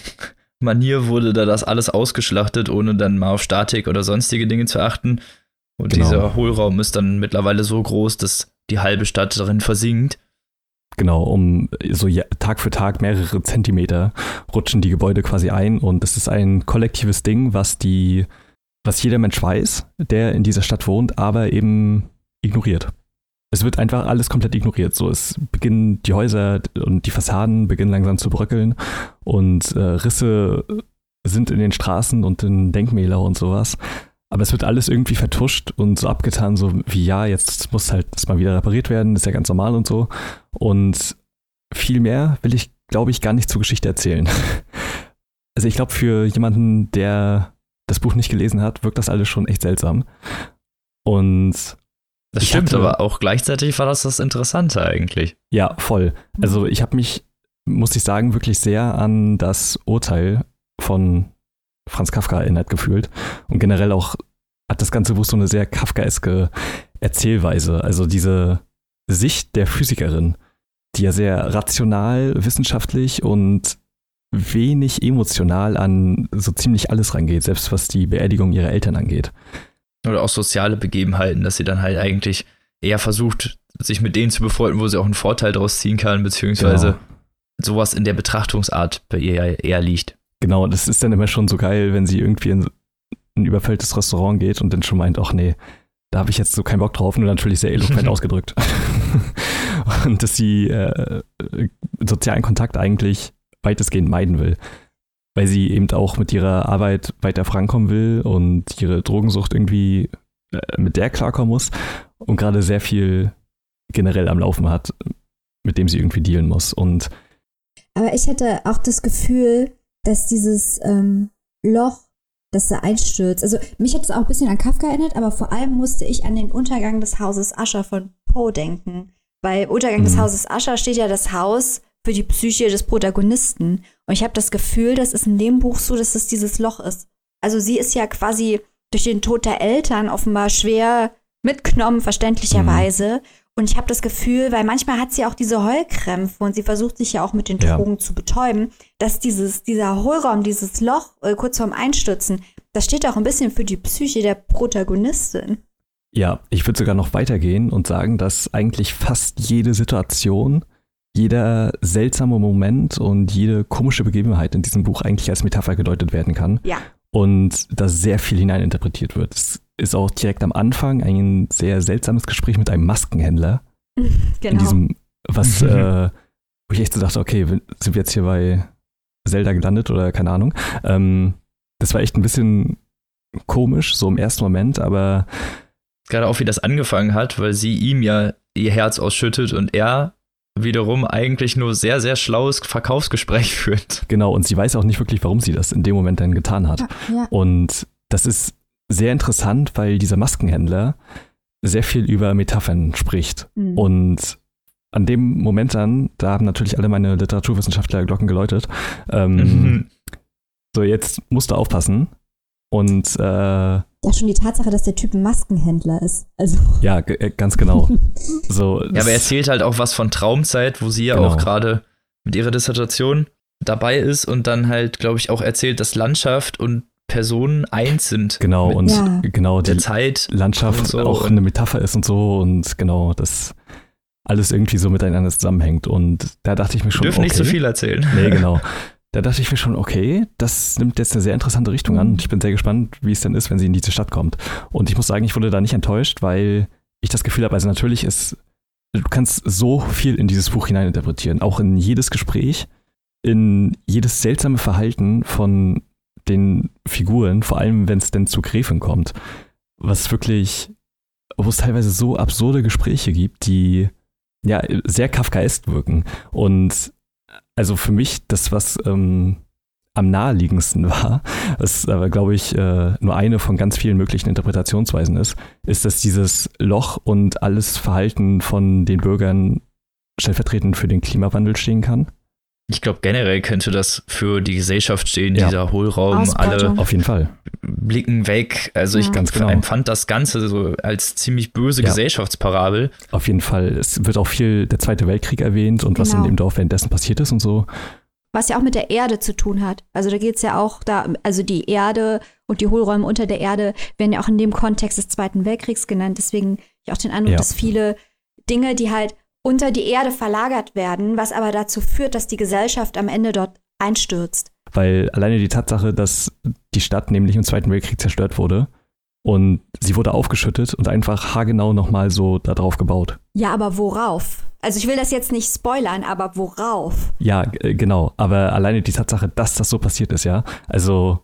Manier wurde da das alles ausgeschlachtet, ohne dann mal auf Statik oder sonstige Dinge zu achten. Und Genau. dieser Hohlraum ist dann mittlerweile so groß, dass die halbe Stadt darin versinkt. Genau, um so Tag für Tag mehrere Zentimeter rutschen die Gebäude quasi ein und das ist ein kollektives Ding, was die, was jeder Mensch weiß, der in dieser Stadt wohnt, aber eben ignoriert. Es wird einfach alles komplett ignoriert. So, es beginnen die Häuser und die Fassaden beginnen langsam zu bröckeln und äh, Risse sind in den Straßen und in Denkmäler und sowas. Aber es wird alles irgendwie vertuscht und so abgetan, so wie ja, jetzt muss halt das mal wieder repariert werden, ist ja ganz normal und so. Und viel mehr will ich, glaube ich, gar nicht zur Geschichte erzählen. Also ich glaube, für jemanden, der das Buch nicht gelesen hat, wirkt das alles schon echt seltsam. Und das stimmt, hatte, aber auch gleichzeitig war das das Interessante eigentlich. Ja, voll. Also ich habe mich, muss ich sagen, wirklich sehr an das Urteil von Franz Kafka erinnert gefühlt. Und generell auch hat das ganze Buch so eine sehr kafkaeske Erzählweise. Also diese Sicht der Physikerin, die ja sehr rational, wissenschaftlich und wenig emotional an so ziemlich alles rangeht, selbst was die Beerdigung ihrer Eltern angeht. Oder auch soziale Begebenheiten, dass sie dann halt eigentlich eher versucht, sich mit denen zu befreunden, wo sie auch einen Vorteil daraus ziehen kann, beziehungsweise genau. sowas in der Betrachtungsart bei ihr eher liegt. Genau, das ist dann immer schon so geil, wenn sie irgendwie in ein überfülltes Restaurant geht und dann schon meint, ach nee, da habe ich jetzt so keinen Bock drauf, nur natürlich sehr eloquent ausgedrückt. und dass sie äh, sozialen Kontakt eigentlich weitestgehend meiden will. Weil sie eben auch mit ihrer Arbeit weiter vorankommen will und ihre Drogensucht irgendwie äh, mit der klarkommen muss und gerade sehr viel generell am Laufen hat, mit dem sie irgendwie dealen muss. Und aber ich hatte auch das Gefühl, dass dieses ähm, Loch, das da einstürzt, also mich hat es auch ein bisschen an Kafka erinnert, aber vor allem musste ich an den Untergang des Hauses Ascher von Poe denken. Weil Untergang mhm. des Hauses Ascher steht ja das Haus für die Psyche des Protagonisten. Und ich habe das Gefühl, das ist in dem Buch so, dass es dieses Loch ist. Also sie ist ja quasi durch den Tod der Eltern offenbar schwer mitgenommen, verständlicherweise. Mhm. Und ich habe das Gefühl, weil manchmal hat sie auch diese Heulkrämpfe und sie versucht sich ja auch mit den Drogen ja. zu betäuben, dass dieses, dieser Hohlraum, dieses Loch äh, kurz vorm Einstürzen, das steht auch ein bisschen für die Psyche der Protagonistin. Ja, ich würde sogar noch weitergehen und sagen, dass eigentlich fast jede Situation, jeder seltsame Moment und jede komische Begebenheit in diesem Buch eigentlich als Metapher gedeutet werden kann. Ja. Und da sehr viel hineininterpretiert wird. Es ist auch direkt am Anfang ein sehr seltsames Gespräch mit einem Maskenhändler. Genau. In diesem, was, äh, wo ich echt so dachte, okay, sind wir jetzt hier bei Zelda gelandet oder keine Ahnung. Ähm, das war echt ein bisschen komisch, so im ersten Moment, aber. Gerade auch, wie das angefangen hat, weil sie ihm ja ihr Herz ausschüttet und er wiederum eigentlich nur sehr, sehr schlaues Verkaufsgespräch führt. Genau, und sie weiß auch nicht wirklich, warum sie das in dem Moment dann getan hat. Ja, ja. Und das ist sehr interessant, weil dieser Maskenhändler sehr viel über Metaphern spricht. Mhm. Und an dem Moment dann, da haben natürlich alle meine Literaturwissenschaftler Glocken geläutet. Ähm, mhm. So, jetzt musst du aufpassen. Und äh, ja, schon die Tatsache, dass der Typ ein Maskenhändler ist. Also. Ja, äh, ganz genau. so, ja, aber er erzählt halt auch was von Traumzeit, wo sie ja genau. auch gerade mit ihrer Dissertation dabei ist und dann halt, glaube ich, auch erzählt, dass Landschaft und Personen eins sind. Genau, und ja. genau der Zeit Landschaft so auch eine Metapher ist und so und genau, das alles irgendwie so miteinander zusammenhängt. Und da dachte ich mir schon. Wir dürfen okay, nicht so viel erzählen. Nee, genau. Da dachte ich mir schon, okay, das nimmt jetzt eine sehr interessante Richtung an. Ich bin sehr gespannt, wie es dann ist, wenn sie in diese Stadt kommt. Und ich muss sagen, ich wurde da nicht enttäuscht, weil ich das Gefühl habe, also natürlich ist, du kannst so viel in dieses Buch hineininterpretieren, auch in jedes Gespräch, in jedes seltsame Verhalten von den Figuren, vor allem wenn es denn zu Gräfin kommt, was wirklich, wo es teilweise so absurde Gespräche gibt, die ja sehr kafkaesk wirken. Und also für mich das, was ähm, am naheliegendsten war, was aber, glaube ich, äh, nur eine von ganz vielen möglichen Interpretationsweisen ist, ist, dass dieses Loch und alles Verhalten von den Bürgern stellvertretend für den Klimawandel stehen kann. Ich glaube, generell könnte das für die Gesellschaft stehen, ja. dieser Hohlraum, alle auf jeden Fall blicken weg. Also ja. ich ganz genau. empfand das Ganze so als ziemlich böse ja. Gesellschaftsparabel. Auf jeden Fall. Es wird auch viel der Zweite Weltkrieg erwähnt und genau. was in genau. dem Dorf währenddessen passiert ist und so. Was ja auch mit der Erde zu tun hat. Also da geht es ja auch da, also die Erde und die Hohlräume unter der Erde werden ja auch in dem Kontext des Zweiten Weltkriegs genannt. Deswegen ich auch den Eindruck, dass viele Dinge, die halt unter die Erde verlagert werden, was aber dazu führt, dass die Gesellschaft am Ende dort einstürzt. Weil alleine die Tatsache, dass die Stadt nämlich im Zweiten Weltkrieg zerstört wurde, Und sie wurde aufgeschüttet und einfach haargenau nochmal so da drauf gebaut. Ja, aber worauf? Also ich will das jetzt nicht spoilern, aber worauf? Ja, genau. Aber alleine die Tatsache, dass das so passiert ist, ja. Also.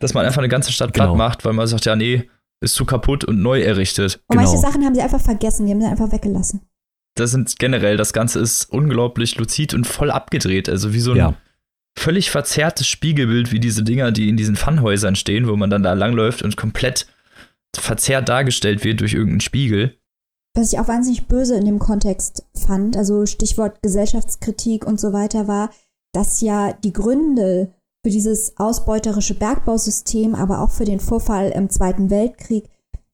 Dass man einfach eine ganze Stadt genau. platt macht, weil man sagt, ja, nee, ist zu kaputt und neu errichtet. Und genau. manche Sachen haben sie einfach vergessen, die haben sie einfach weggelassen. Das sind generell, das Ganze ist unglaublich luzid und voll abgedreht. Also wie so ein ja. völlig verzerrtes Spiegelbild, wie diese Dinger, die in diesen Funhäusern stehen, wo man dann da langläuft und komplett verzerrt dargestellt wird durch irgendeinen Spiegel. Was ich auch wahnsinnig böse in dem Kontext fand, also Stichwort Gesellschaftskritik und so weiter, war, dass ja die Gründe für dieses ausbeuterische Bergbausystem, aber auch für den Vorfall im Zweiten Weltkrieg,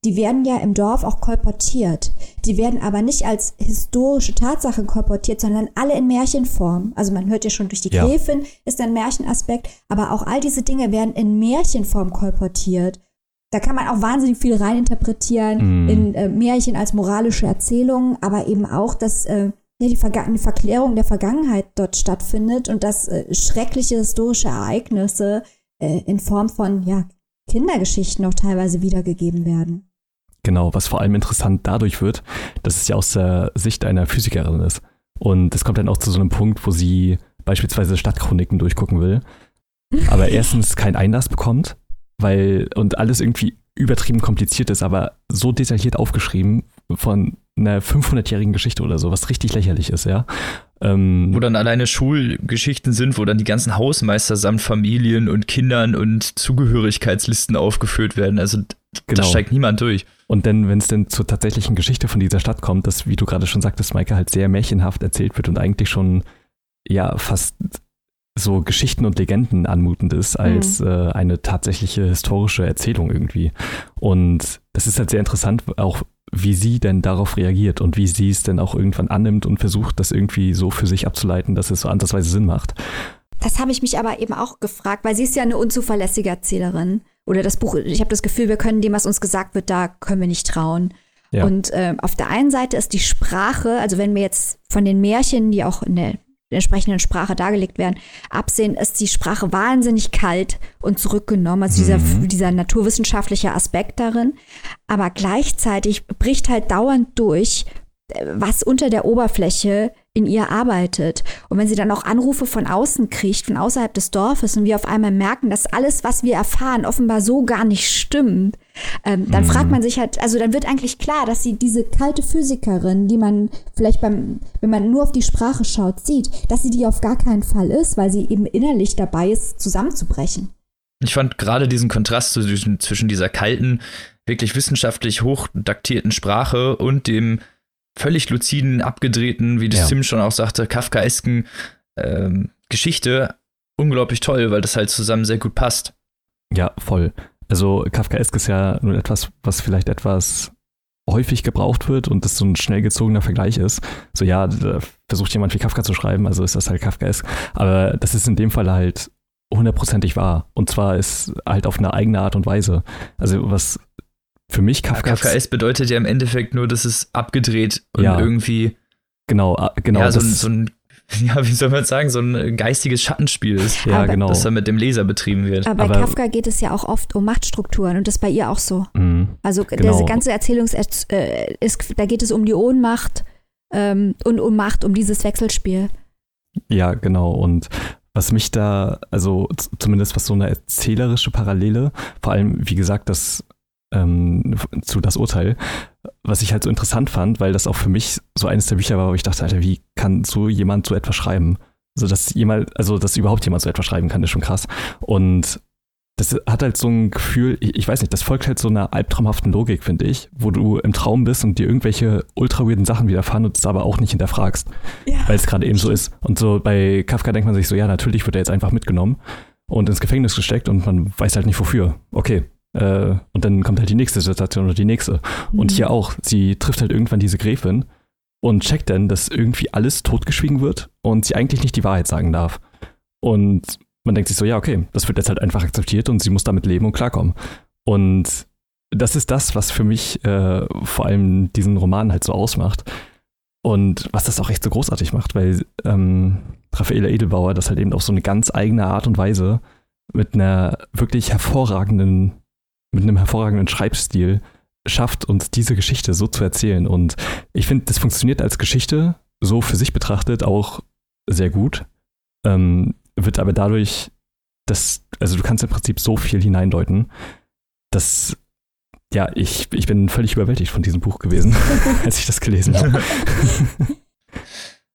die werden ja im Dorf auch kolportiert. Die werden aber nicht als historische Tatsache kolportiert, sondern alle in Märchenform. Also man hört ja schon durch die ja. Gräfin ist ein Märchenaspekt, aber auch all diese Dinge werden in Märchenform kolportiert. Da kann man auch wahnsinnig viel reininterpretieren mm. in äh, Märchen als moralische Erzählungen, aber eben auch, dass äh, ja, die, die, Verklärung der Vergangenheit dort stattfindet und dass äh, schreckliche historische Ereignisse äh, in Form von ja, Kindergeschichten auch teilweise wiedergegeben werden. Genau, was vor allem interessant dadurch wird, dass es ja aus der Sicht einer Physikerin ist. Und es kommt dann auch zu so einem Punkt, wo sie beispielsweise Stadtchroniken durchgucken will, aber erstens keinen Einlass bekommt weil und alles irgendwie übertrieben kompliziert ist, aber so detailliert aufgeschrieben von einer 500-jährigen Geschichte oder so, was richtig lächerlich ist, ja. Ähm, wo dann alleine Schulgeschichten sind, wo dann die ganzen Hausmeister samt Familien und Kindern und Zugehörigkeitslisten aufgeführt werden. Also genau. da steigt niemand durch. Und dann, wenn es denn zur tatsächlichen Geschichte von dieser Stadt kommt, dass, wie du gerade schon sagtest, Maike, halt sehr märchenhaft erzählt wird und eigentlich schon ja fast so Geschichten und Legenden anmutend ist als mhm. äh, eine tatsächliche historische Erzählung irgendwie. Und das ist halt sehr interessant, auch wie sie denn darauf reagiert und wie sie es denn auch irgendwann annimmt und versucht, das irgendwie so für sich abzuleiten, dass es so andersweise Sinn macht. Das habe ich mich aber eben auch gefragt, weil sie ist ja eine unzuverlässige Erzählerin. Oder das Buch, ich habe das Gefühl, wir können dem, was uns gesagt wird, da können wir nicht trauen. Ja. Und äh, auf der einen Seite ist die Sprache, also wenn wir jetzt von den Märchen, die auch in der entsprechenden Sprache dargelegt werden, absehen, ist die Sprache wahnsinnig kalt und zurückgenommen, also dieser, mhm. dieser naturwissenschaftliche Aspekt darin. Aber gleichzeitig bricht halt dauernd durch, äh, was unter der Oberfläche in ihr arbeitet. Und wenn sie dann auch Anrufe von außen kriegt, von außerhalb des Dorfes und wir auf einmal merken, dass alles, was wir erfahren, offenbar so gar nicht stimmt, ähm, dann mhm. fragt man sich halt, also dann wird eigentlich klar, dass sie diese kalte Physikerin, die man vielleicht beim, wenn man nur auf die Sprache schaut, sieht, dass sie die auf gar keinen Fall ist, weil sie eben innerlich dabei ist, zusammenzubrechen. Ich fand gerade diesen Kontrast zwischen, zwischen dieser kalten, wirklich wissenschaftlich hochdaktierten Sprache und dem völlig luziden, abgedrehten, wie das ja. Tim schon auch sagte, kafkaesken ähm, Geschichte unglaublich toll, weil das halt zusammen sehr gut passt. Ja, voll. Also Kafkaesk ist ja nun etwas, was vielleicht etwas häufig gebraucht wird und das so ein schnell gezogener Vergleich ist. So ja, versucht jemand wie Kafka zu schreiben, also ist das halt Kafkaesk. Aber das ist in dem Fall halt hundertprozentig wahr. Und zwar ist halt auf eine eigene Art und Weise. Also was für mich Kafka. Ja, Kafka S bedeutet ja im Endeffekt nur, dass es abgedreht und ja, irgendwie. Genau, genau. Ja, so, ein, so ein, ja, wie soll man sagen, so ein geistiges Schattenspiel ist. Ja, aber, genau. Das dann mit dem Leser betrieben wird. Aber bei aber, Kafka geht es ja auch oft um Machtstrukturen und das ist bei ihr auch so. Mhm, also genau. diese ganze Erzählung äh, ist, da geht es um die Ohnmacht ähm, und um Macht, um dieses Wechselspiel. Ja, genau. Und was mich da, also zumindest was so eine erzählerische Parallele, vor allem, wie gesagt, das ähm, zu das Urteil, was ich halt so interessant fand, weil das auch für mich so eines der Bücher war, wo ich dachte, Alter, wie kann so jemand so etwas schreiben? Also, dass jemand, also, dass überhaupt jemand so etwas schreiben kann, ist schon krass. Und das hat halt so ein Gefühl, ich, ich, weiß nicht, das folgt halt so einer albtraumhaften Logik, finde ich, wo du im Traum bist und dir irgendwelche ultra weirden Sachen widerfahren und es aber auch nicht hinterfragst, ja. weil es gerade eben so ist. Und so bei Kafka denkt man sich so, ja, natürlich wird er jetzt einfach mitgenommen und ins Gefängnis gesteckt und man weiß halt nicht wofür. Okay, äh, und dann kommt halt die nächste Situation oder die nächste. Mhm. Und hier auch, sie trifft halt irgendwann diese Gräfin und checkt dann, dass irgendwie alles totgeschwiegen wird und sie eigentlich nicht die Wahrheit sagen darf. Und man denkt sich so, ja, okay, das wird jetzt halt einfach akzeptiert und sie muss damit leben und klarkommen. Und das ist das, was für mich äh, vor allem diesen Roman halt so ausmacht. Und was das auch echt so großartig macht, weil ähm, Raffaela Edelbauer das halt eben auf so eine ganz eigene Art und Weise mit einer wirklich hervorragenden mit einem hervorragenden Schreibstil schafft, uns diese Geschichte so zu erzählen. Und ich finde, das funktioniert als Geschichte so für sich betrachtet auch sehr gut. Ähm, wird aber dadurch, dass, also du kannst im Prinzip so viel hineindeuten, dass ja, ich, ich bin völlig überwältigt von diesem Buch gewesen, als ich das gelesen habe.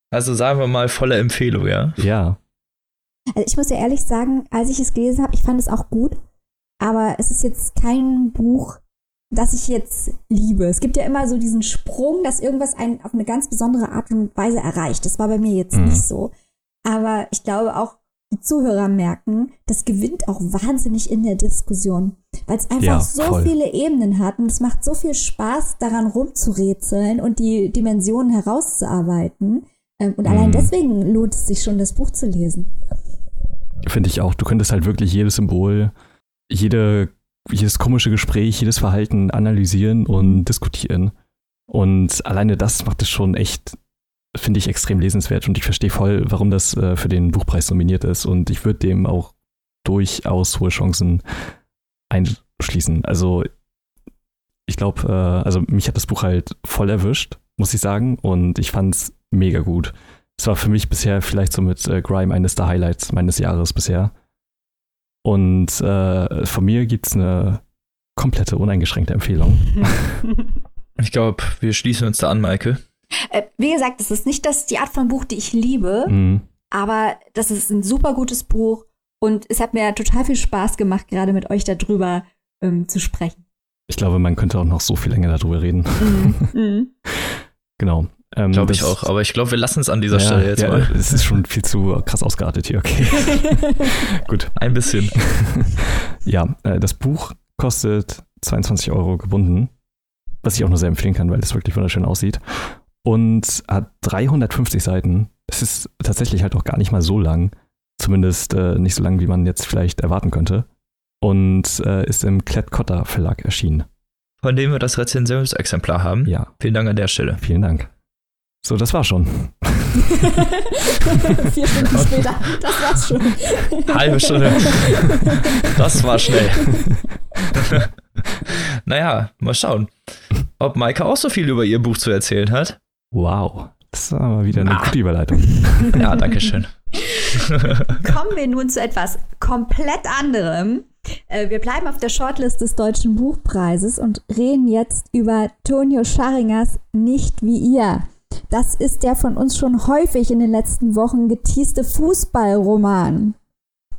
Also sagen wir mal volle Empfehlung, ja? Ja. Also ich muss ja ehrlich sagen, als ich es gelesen habe, ich fand es auch gut, aber es ist jetzt kein Buch, das ich jetzt liebe. Es gibt ja immer so diesen Sprung, dass irgendwas einen auf eine ganz besondere Art und Weise erreicht. Das war bei mir jetzt mhm. nicht so. Aber ich glaube auch, die Zuhörer merken, das gewinnt auch wahnsinnig in der Diskussion, weil es einfach ja, so voll. viele Ebenen hat und es macht so viel Spaß, daran rumzurätseln und die Dimensionen herauszuarbeiten. Ähm, und allein mhm. deswegen lohnt es sich schon, das Buch zu lesen. Finde ich auch. Du könntest halt wirklich jedes Symbol, jede, jedes komische Gespräch, jedes Verhalten analysieren und diskutieren. Und alleine das macht es schon echt finde ich extrem lesenswert und ich verstehe voll, warum das äh, für den Buchpreis nominiert ist und ich würde dem auch durchaus hohe Chancen einschließen. Also ich glaube, äh, also mich hat das Buch halt voll erwischt, muss ich sagen, und ich fand es mega gut. Es war für mich bisher vielleicht so mit äh, Grime eines der Highlights meines Jahres bisher. Und äh, von mir gibt es eine komplette, uneingeschränkte Empfehlung. Ich glaube, wir schließen uns da an, Maike. Äh, wie gesagt, das ist nicht das, die Art von Buch, die ich liebe, mhm. aber das ist ein super gutes Buch und es hat mir total viel Spaß gemacht, gerade mit euch darüber ähm, zu sprechen. Ich glaube, man könnte auch noch so viel länger darüber reden. Mhm. mhm. genau. Ähm, glaube ich auch, aber ich glaube, wir lassen es an dieser ja, Stelle jetzt ja, mal. Es ist schon viel zu krass ausgeartet hier, okay. Gut. Ein bisschen. ja, äh, das Buch kostet 22 Euro gebunden, was ich auch nur sehr empfehlen kann, weil es wirklich wunderschön aussieht und hat 350 Seiten. Es ist tatsächlich halt auch gar nicht mal so lang. Zumindest äh, nicht so lang, wie man jetzt vielleicht erwarten könnte. Und äh, ist im Klett-Cotta Verlag erschienen. Von dem wir das Rezensionsexemplar haben. Ja. Vielen Dank an der Stelle. Vielen Dank. So, das war schon. Vier Stunden später, das war's schon. Halbe Stunde. Das war schnell. naja, mal schauen, ob Maike auch so viel über ihr Buch zu erzählen hat. Wow, das war mal wieder eine ah. gute Überleitung. ja, danke schön. Kommen wir nun zu etwas komplett anderem. Äh, wir bleiben auf der Shortlist des Deutschen Buchpreises und reden jetzt über Tonio Scharingers Nicht wie ihr. Das ist der von uns schon häufig in den letzten Wochen geteaste Fußballroman.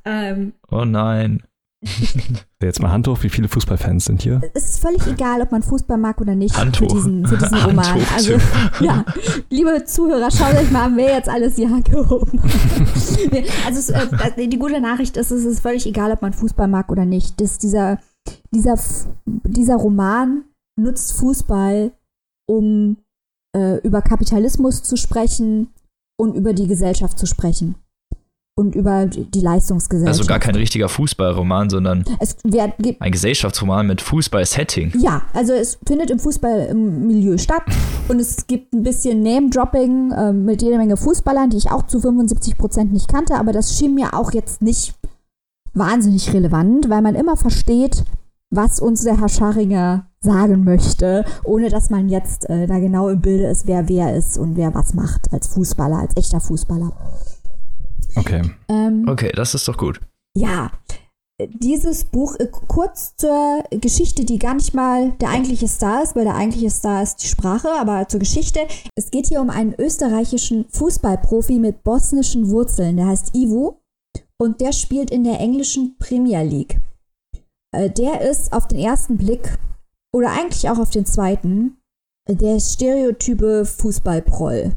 Ähm, oh nein. Jetzt mal Hand hoch, wie viele Fußballfans sind hier? Es ist völlig egal, ob man Fußball mag oder nicht Hand für diesen, für diesen Roman. Hoch, also, ja, liebe Zuhörer, schaut euch mal an, wer jetzt alles Hand gehoben hat. also, es, äh, die gute Nachricht ist, es ist völlig egal, ob man Fußball mag oder nicht. Das, dieser, dieser, dieser Roman nutzt Fußball, um äh, über Kapitalismus zu sprechen und über die Gesellschaft zu sprechen und über die Leistungsgesellschaft. Also gar kein richtiger Fußballroman, sondern wird, ein Gesellschaftsroman mit Fußball-Setting. Ja, also es findet im Fußballmilieu statt und es gibt ein bisschen Name-Dropping äh, mit jeder Menge Fußballern, die ich auch zu 75 Prozent nicht kannte, aber das schien mir auch jetzt nicht wahnsinnig relevant, weil man immer versteht, was uns der Herr Scharinger sagen möchte, ohne dass man jetzt äh, da genau im Bilde ist, wer wer ist und wer was macht als Fußballer, als echter Fußballer. Okay. Ähm, okay, das ist doch gut. Ja. Dieses Buch, äh, kurz zur Geschichte, die gar nicht mal der eigentliche Star ist, weil der eigentliche Star ist die Sprache, aber zur Geschichte. Es geht hier um einen österreichischen Fußballprofi mit bosnischen Wurzeln, der heißt Ivo und der spielt in der englischen Premier League. Äh, der ist auf den ersten Blick oder eigentlich auch auf den zweiten der stereotype Fußballproll.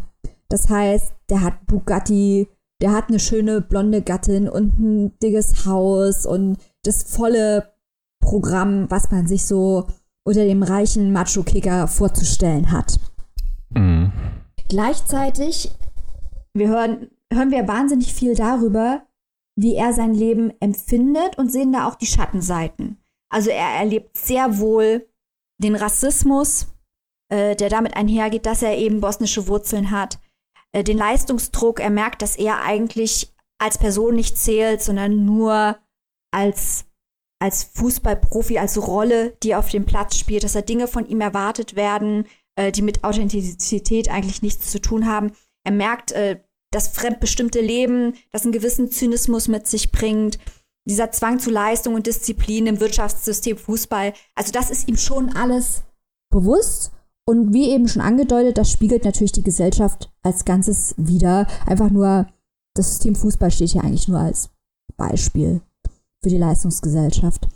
Das heißt, der hat Bugatti, der hat eine schöne blonde Gattin und ein dickes Haus und das volle Programm, was man sich so unter dem reichen Macho-Kicker vorzustellen hat. Mhm. Gleichzeitig wir hören, hören wir wahnsinnig viel darüber, wie er sein Leben empfindet und sehen da auch die Schattenseiten. Also er erlebt sehr wohl den Rassismus, äh, der damit einhergeht, dass er eben bosnische Wurzeln hat. Äh, den Leistungsdruck. Er merkt, dass er eigentlich als Person nicht zählt, sondern nur als als Fußballprofi, als Rolle, die auf dem Platz spielt, dass da Dinge von ihm erwartet werden, äh, die mit Authentizität eigentlich nichts zu tun haben. Er merkt äh, das fremdbestimmte Leben, das einen gewissen Zynismus mit sich bringt, dieser Zwang zu Leistung und Disziplin im Wirtschaftssystem Fußball. Also das ist ihm schon alles bewusst. Und wie eben schon angedeutet, das spiegelt natürlich die Gesellschaft als Ganzes wieder. Einfach nur, das System Fußball steht hier eigentlich nur als Beispiel für die Leistungsgesellschaft.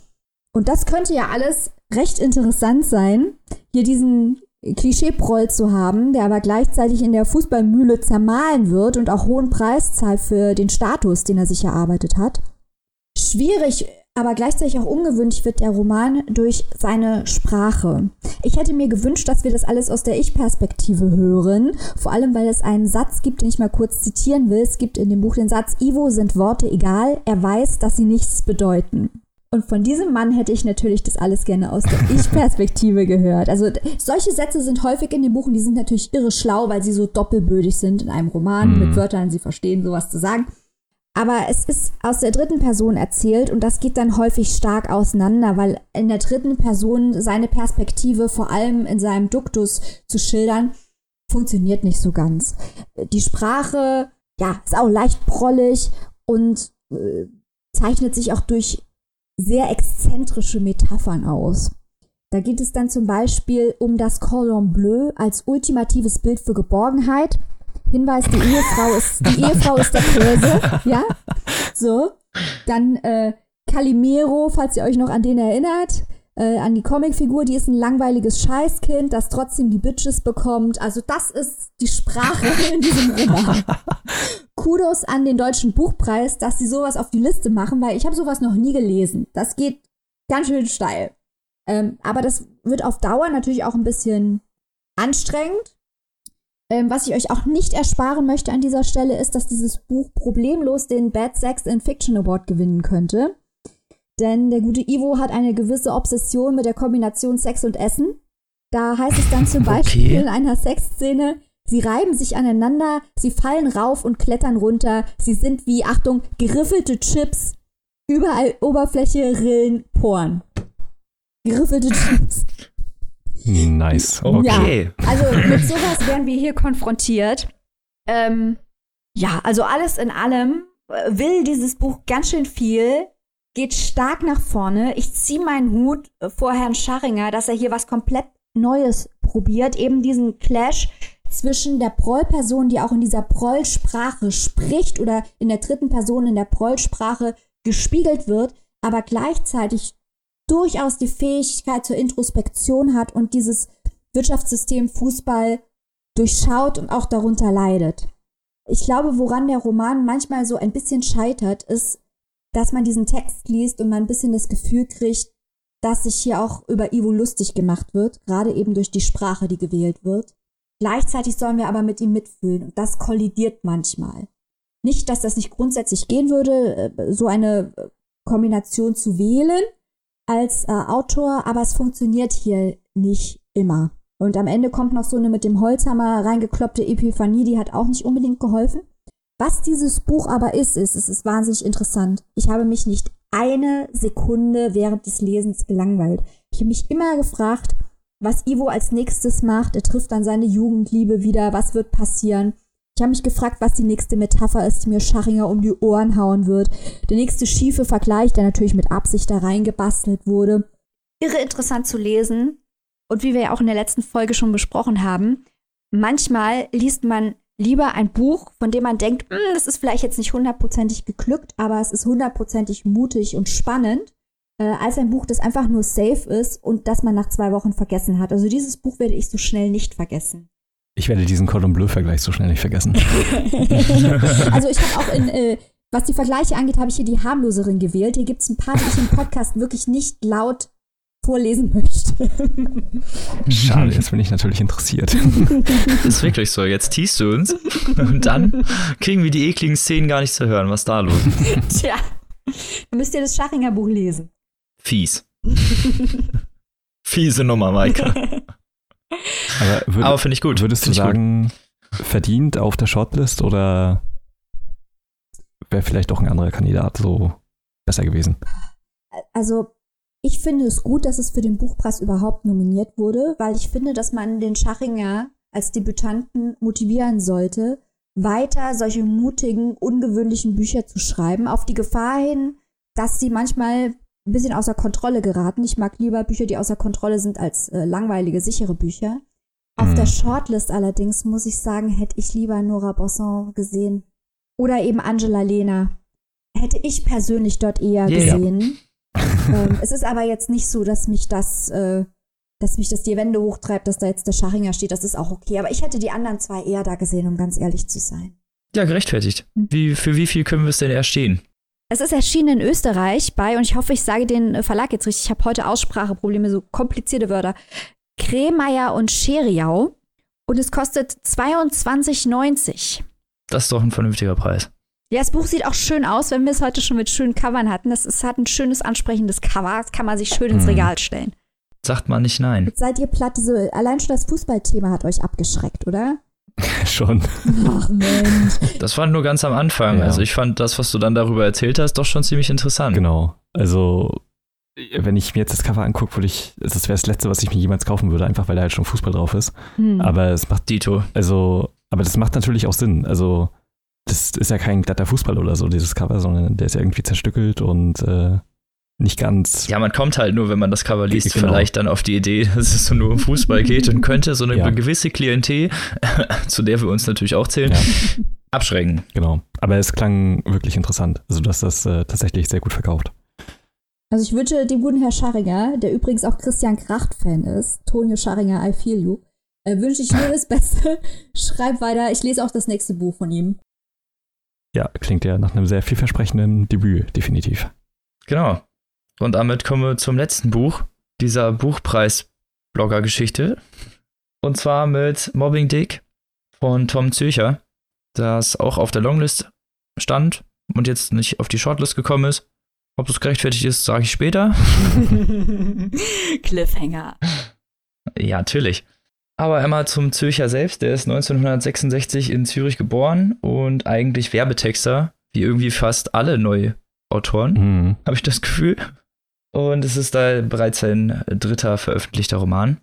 Und das könnte ja alles recht interessant sein, hier diesen Klischeeproll zu haben, der aber gleichzeitig in der Fußballmühle zermahlen wird und auch hohen Preis zahlt für den Status, den er sich erarbeitet hat. Schwierig, aber gleichzeitig auch ungewöhnlich wird der Roman durch seine Sprache. Ich hätte mir gewünscht, dass wir das alles aus der Ich-Perspektive hören, vor allem weil es einen Satz gibt, den ich mal kurz zitieren will. Es gibt in dem Buch den Satz, Ivo sind Worte egal, er weiß, dass sie nichts bedeuten. Und von diesem Mann hätte ich natürlich das alles gerne aus der Ich-Perspektive gehört. Also solche Sätze sind häufig in den Buchen, die sind natürlich irre schlau, weil sie so doppelbödig sind in einem Roman mm. mit Wörtern, sie verstehen sowas zu sagen. Aber es ist aus der dritten Person erzählt und das geht dann häufig stark auseinander, weil in der dritten Person seine Perspektive vor allem in seinem Duktus zu schildern, funktioniert nicht so ganz. Die Sprache, ja, ist auch leicht prollig und äh, zeichnet sich auch durch sehr exzentrische Metaphern aus. Da geht es dann zum Beispiel um das Cordon Bleu als ultimatives Bild für Geborgenheit. Hinweis, die Ehefrau ist, die Ehefrau ist der Käse, ja? So. Dann äh, Calimero, falls ihr euch noch an den erinnert, äh, an die Comicfigur, die ist ein langweiliges Scheißkind, das trotzdem die Bitches bekommt. Also das ist die Sprache in diesem Roman. Kudos an den Deutschen Buchpreis, dass sie sowas auf die Liste machen, weil ich habe sowas noch nie gelesen. Das geht ganz schön steil. Ähm, aber das wird auf Dauer natürlich auch ein bisschen anstrengend. Ähm, was ich euch auch nicht ersparen möchte an dieser Stelle, ist, dass dieses Buch problemlos den Bad Sex in Fiction Award gewinnen könnte. Denn der gute Ivo hat eine gewisse Obsession mit der Kombination Sex und Essen. Da heißt es dann zum Beispiel okay. in einer Sexszene, sie reiben sich aneinander, sie fallen rauf und klettern runter, sie sind wie, Achtung, geriffelte Chips, überall Oberfläche, Rillen, Poren. Geriffelte Chips. Nice. Okay. Ja, also mit sowas werden wir hier konfrontiert. Ähm, ja, also alles in allem äh, will dieses Buch ganz schön viel geht stark nach vorne. Ich ziehe meinen Hut vor Herrn Scharringer, dass er hier was komplett Neues probiert. Eben diesen Clash zwischen der Prollperson, die auch in dieser Prollsprache spricht oder in der dritten Person in der Prollsprache gespiegelt wird, aber gleichzeitig durchaus die Fähigkeit zur Introspektion hat und dieses Wirtschaftssystem Fußball durchschaut und auch darunter leidet. Ich glaube, woran der Roman manchmal so ein bisschen scheitert, ist, dass man diesen Text liest und man ein bisschen das Gefühl kriegt, dass sich hier auch über Ivo lustig gemacht wird, gerade eben durch die Sprache, die gewählt wird. Gleichzeitig sollen wir aber mit ihm mitfühlen und das kollidiert manchmal. Nicht, dass das nicht grundsätzlich gehen würde, äh, so eine äh, Kombination zu wählen als äh, Autor, aber es funktioniert hier nicht immer. Und am Ende kommt noch so eine mit dem Holzhammer reingekloppte Epiphanie, die hat auch nicht unbedingt geholfen. Was dieses Buch aber ist, ist, es ist wahnsinnig interessant. Ich habe mich nicht eine Sekunde während des Lesens gelangweilt. Ich habe mich immer gefragt, was Ivo als nächstes macht. Er trifft dann seine Jugendliebe wieder. Was wird passieren? Ich habe mich gefragt, was die nächste Metapher ist, die mir Scharinger um die Ohren hauen wird. Der nächste schiefe Vergleich, der natürlich mit Absicht da reingebastelt wurde. Irre interessant zu lesen. Und wie wir ja auch in der letzten Folge schon besprochen haben, manchmal liest man lieber ein Buch, von dem man denkt, hm, das ist vielleicht jetzt nicht hundertprozentig geglückt, aber es ist hundertprozentig mutig und spannend, äh, als ein Buch, das einfach nur safe ist und das man nach zwei Wochen vergessen hat. Also dieses Buch werde ich so schnell nicht vergessen. Ich werde diesen Cordon Bleu-Vergleich so schnell nicht vergessen. also ich habe auch in, äh, was die Vergleiche angeht, habe ich hier die harmloseren gewählt. Hier gibt es ein paar, die ich im Podcast wirklich nicht laut vorlesen möchte. Schade, jetzt bin ich natürlich interessiert. ist wirklich so. Jetzt teast du uns und dann kriegen wir die ekligen Szenen gar nicht zu hören. Was ist da los? Tja, dann müsst ihr das Schachinger Buch lesen. Fies. Fiese Nummer, Maike. Aber, würd, Aber finde ich gut. Würdest find du sagen, gut. verdient auf der Shortlist oder wäre vielleicht doch ein anderer Kandidat so besser gewesen? Also Ich finde es gut, dass es für den Buchpreis überhaupt nominiert wurde, weil ich finde, dass man den Schachinger als Debütanten motivieren sollte, weiter solche mutigen, ungewöhnlichen Bücher zu schreiben, auf die Gefahr hin, dass sie manchmal ein bisschen außer Kontrolle geraten. Ich mag lieber Bücher, die außer Kontrolle sind, als äh, langweilige, sichere Bücher. Auf der mhm. Shortlist allerdings, muss ich sagen, hätte ich lieber Nora Bosson gesehen. Oder eben Angela Lehner. Hätte ich persönlich dort eher yeah. gesehen. Ähm, es ist aber jetzt nicht so, dass mich das, äh, dass mich das die Wände hochtreibt, dass da jetzt der Schachinger steht. Das ist auch okay. Aber ich hätte die anderen zwei eher da gesehen, um ganz ehrlich zu sein. Ja, gerechtfertigt. Hm. Wie, für wie viel können wir es denn erstehen? Es ist erschienen in Österreich bei, und ich hoffe, ich sage den Verlag jetzt richtig, ich habe heute Ausspracheprobleme, so komplizierte Wörter. Kremeyer und Scheriau. Und es kostet 22,90. Das ist doch ein vernünftiger Preis. Ja, das Buch sieht auch schön aus, wenn wir es heute schon mit schönen Covern hatten. Das ist, hat ein schönes, ansprechendes Cover. Das kann man sich schön ins hm. Regal stellen. Sagt man nicht nein. Jetzt seid ihr platt, diese, allein schon das Fußballthema hat euch abgeschreckt, oder? schon. Ach Mensch. Das war nur ganz am Anfang. Ja. Also ich fand das, was du dann darüber erzählt hast, doch schon ziemlich interessant. Genau. Also wenn ich mir jetzt das Cover angucke, würde ich, das wäre das Letzte, was ich mir jemals kaufen würde, einfach weil da halt schon Fußball drauf ist. Hm. Aber es macht Dito. Also, aber das macht natürlich auch Sinn. Also, das ist ja kein glatter Fußball oder so, dieses Cover, sondern der ist ja irgendwie zerstückelt und äh, nicht ganz. Ja, man kommt halt nur, wenn man das Cover liest, genau. vielleicht dann auf die Idee, dass es so nur um Fußball geht und könnte so eine ja. gewisse Klientel, zu der wir uns natürlich auch zählen, ja. abschrecken. Genau. Aber es klang wirklich interessant. Also, dass das äh, tatsächlich sehr gut verkauft. Also ich wünsche dem guten Herr Scharringer, der übrigens auch Christian Kracht-Fan ist, Tonio Scharringer, I feel you, äh, wünsche ich nur das Beste. Schreib weiter. Ich lese auch das nächste Buch von ihm. Ja, klingt ja nach einem sehr vielversprechenden Debüt, definitiv. Genau. Und damit kommen wir zum letzten Buch dieser Buchpreis-Blogger-Geschichte. Und zwar mit Mobbing Dick von Tom Zürcher, das auch auf der Longlist stand und jetzt nicht auf die Shortlist gekommen ist. Ob das gerechtfertigt ist, sage ich später. Cliffhanger. Ja, natürlich. Aber einmal zum Zürcher selbst. Der ist 1966 in Zürich geboren und eigentlich Werbetexter, wie irgendwie fast alle Neuautoren, mhm. habe ich das Gefühl. Und es ist da bereits sein dritter veröffentlichter Roman.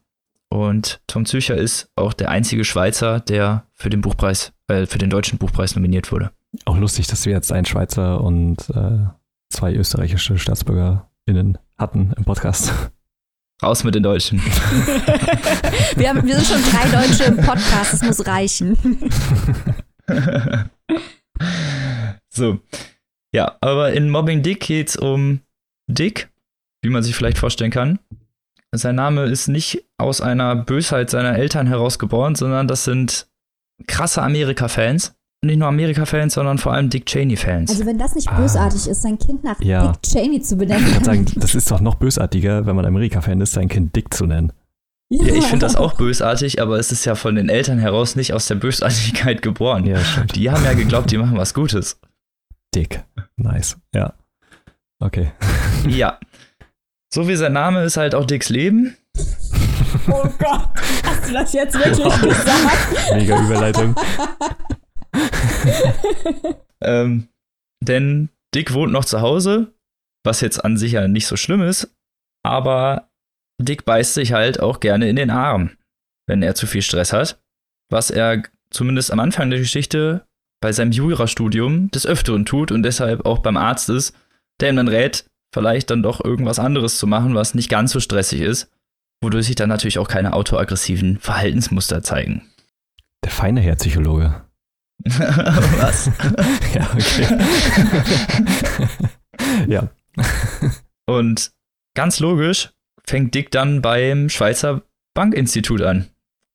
Und Tom Zürcher ist auch der einzige Schweizer, der für den Buchpreis, äh, für den deutschen Buchpreis nominiert wurde. Auch lustig, dass wir jetzt einen Schweizer und äh, zwei österreichische StaatsbürgerInnen hatten im Podcast. Raus mit den Deutschen. wir, haben, wir sind schon drei Deutsche im Podcast, das muss reichen. so. Ja, aber in Mobbing Dick geht es um Dick, wie man sich vielleicht vorstellen kann. Sein Name ist nicht aus einer Bösheit seiner Eltern herausgeboren, sondern das sind krasse Amerika-Fans nicht nur Amerika-Fans, sondern vor allem Dick Cheney-Fans. Also wenn das nicht ah. bösartig ist, sein Kind nach ja. Dick Cheney zu benennen. Ich sagen, das ist doch noch bösartiger, wenn man Amerika-Fan ist, sein Kind Dick zu nennen. Ja, ja ich finde das auch bösartig, aber es ist ja von den Eltern heraus nicht aus der Bösartigkeit geboren. Ja, stimmt. Die haben ja geglaubt, die machen was Gutes. Dick. Nice. Ja. Okay. Ja. So wie sein Name ist halt auch Dicks Leben. Oh Gott, hast du das jetzt wirklich gesagt? Mega Überleitung. ähm, denn Dick wohnt noch zu Hause, was jetzt an sich ja nicht so schlimm ist, aber Dick beißt sich halt auch gerne in den Arm, wenn er zu viel Stress hat, was er zumindest am Anfang der Geschichte bei seinem Jurastudium des Öfteren tut und deshalb auch beim Arzt ist, der ihm dann rät, vielleicht dann doch irgendwas anderes zu machen, was nicht ganz so stressig ist, wodurch sich dann natürlich auch keine autoaggressiven Verhaltensmuster zeigen. Der feine Herr Psychologe. Was? ja, okay. ja. Und ganz logisch fängt Dick dann beim Schweizer Bankinstitut an,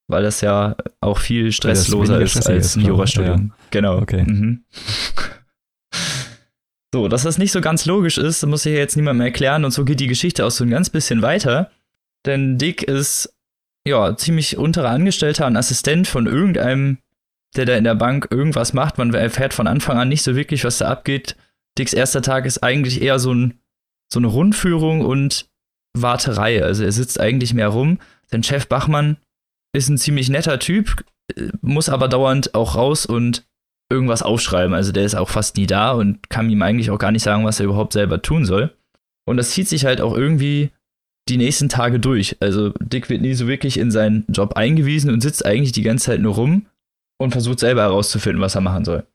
weil das ja auch viel stressloser ist als ein Jurastudium. Ja. Genau. Okay. Mhm. So, dass das nicht so ganz logisch ist, muss ich jetzt niemandem erklären und so geht die Geschichte auch so ein ganz bisschen weiter. Denn Dick ist ja ziemlich unterer Angestellter und Assistent von irgendeinem der da in der Bank irgendwas macht. Man erfährt von Anfang an nicht so wirklich, was da abgeht. Dicks erster Tag ist eigentlich eher so, ein, so eine Rundführung und Warterei. Also er sitzt eigentlich mehr rum. Sein Chef Bachmann ist ein ziemlich netter Typ, muss aber dauernd auch raus und irgendwas aufschreiben. Also der ist auch fast nie da und kann ihm eigentlich auch gar nicht sagen, was er überhaupt selber tun soll. Und das zieht sich halt auch irgendwie die nächsten Tage durch. Also Dick wird nie so wirklich in seinen Job eingewiesen und sitzt eigentlich die ganze Zeit nur rum und versucht selber herauszufinden, was er machen soll.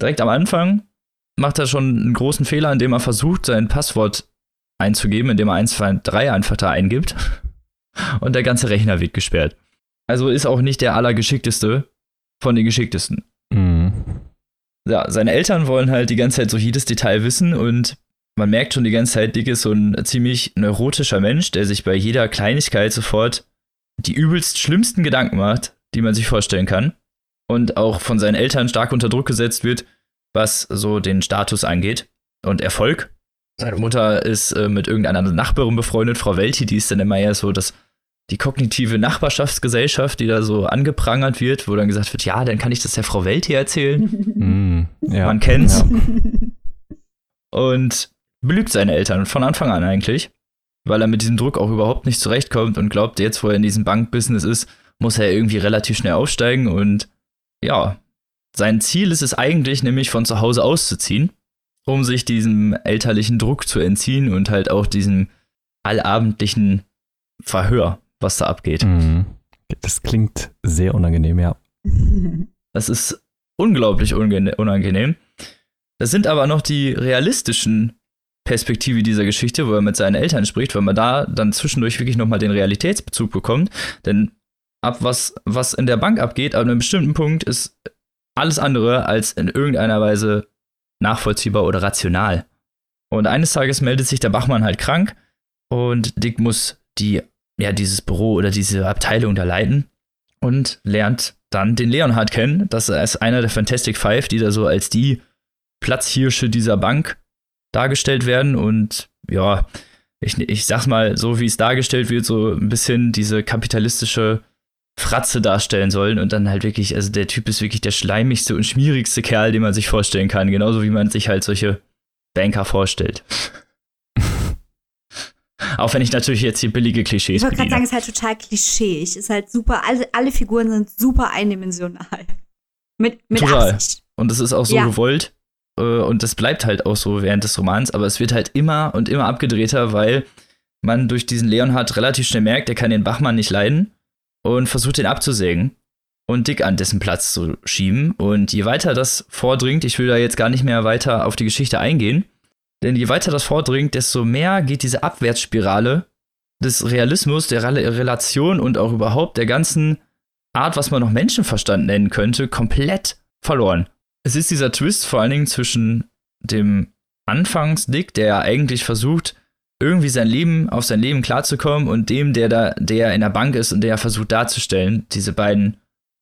Direkt am Anfang macht er schon einen großen Fehler, indem er versucht, sein Passwort einzugeben, indem er 1, 2, 3 einfach da eingibt. Und der ganze Rechner wird gesperrt. Also ist auch nicht der allergeschickteste von den geschicktesten. Mhm. Ja, seine Eltern wollen halt die ganze Zeit so jedes Detail wissen und man merkt schon die ganze Zeit, Dick ist so ein ziemlich neurotischer Mensch, der sich bei jeder Kleinigkeit sofort die übelst schlimmsten Gedanken macht, die man sich vorstellen kann. Und auch von seinen Eltern stark unter Druck gesetzt wird, was so den Status angeht und Erfolg. Seine Mutter ist äh, mit irgendeiner Nachbarin befreundet, Frau Welti, die ist dann immer eher so das, die kognitive Nachbarschaftsgesellschaft, die da so angeprangert wird, wo dann gesagt wird, ja, dann kann ich das der Frau Welti erzählen. Mm, ja, Man kennt's. Ja. Und belügt seine Eltern von Anfang an eigentlich, weil er mit diesem Druck auch überhaupt nicht zurechtkommt und glaubt, jetzt, wo er in diesem Bankbusiness ist, muss er irgendwie relativ schnell aufsteigen und ja, sein Ziel ist es eigentlich, nämlich von zu Hause auszuziehen, um sich diesem elterlichen Druck zu entziehen und halt auch diesem allabendlichen Verhör, was da abgeht. Mhm. Das klingt sehr unangenehm, ja. Das ist unglaublich unangenehm. Das sind aber noch die realistischen Perspektive dieser Geschichte, wo er mit seinen Eltern spricht, weil man da dann zwischendurch wirklich nochmal den Realitätsbezug bekommt. Denn ab was, was in der Bank abgeht, ab einem bestimmten Punkt ist alles andere als in irgendeiner Weise nachvollziehbar oder rational. Und eines Tages meldet sich der Bachmann halt krank und Dick muss die, ja, dieses Büro oder diese Abteilung da leiten und lernt dann den Leonhard kennen. Das ist einer der Fantastic Five, die da so als die Platzhirsche dieser Bank dargestellt werden und ja, ich, ich sag's mal, so wie es dargestellt wird, so ein bisschen diese kapitalistische Fratze darstellen sollen und dann halt wirklich, also der Typ ist wirklich der schleimigste und schmierigste Kerl, den man sich vorstellen kann, genauso wie man sich halt solche Banker vorstellt. Auch wenn ich natürlich jetzt hier billige Klischees Ich wollte gerade sagen, es ist halt total klischeeig. Es ist halt super, alle, alle Figuren sind super eindimensional. Mit, mit total. Absicht. Und es ist auch so ja. gewollt. Äh, und das bleibt halt auch so während des Romans, aber es wird halt immer und immer abgedrehter, weil man durch diesen Leonhard relativ schnell merkt, er kann den Bachmann nicht leiden und versucht ihn abzusägen und Dick an dessen Platz zu schieben. Und je weiter das vordringt, ich will da jetzt gar nicht mehr weiter auf die Geschichte eingehen, denn je weiter das vordringt, desto mehr geht diese Abwärtsspirale des Realismus, der Relation und auch überhaupt der ganzen Art, was man noch Menschenverstand nennen könnte, komplett verloren es ist dieser Twist vor allen Dingen zwischen dem Anfangs-Dick, der ja eigentlich versucht, irgendwie sein Leben, auf sein Leben klarzukommen und dem, der da, der in der Bank ist und der versucht darzustellen, diese beiden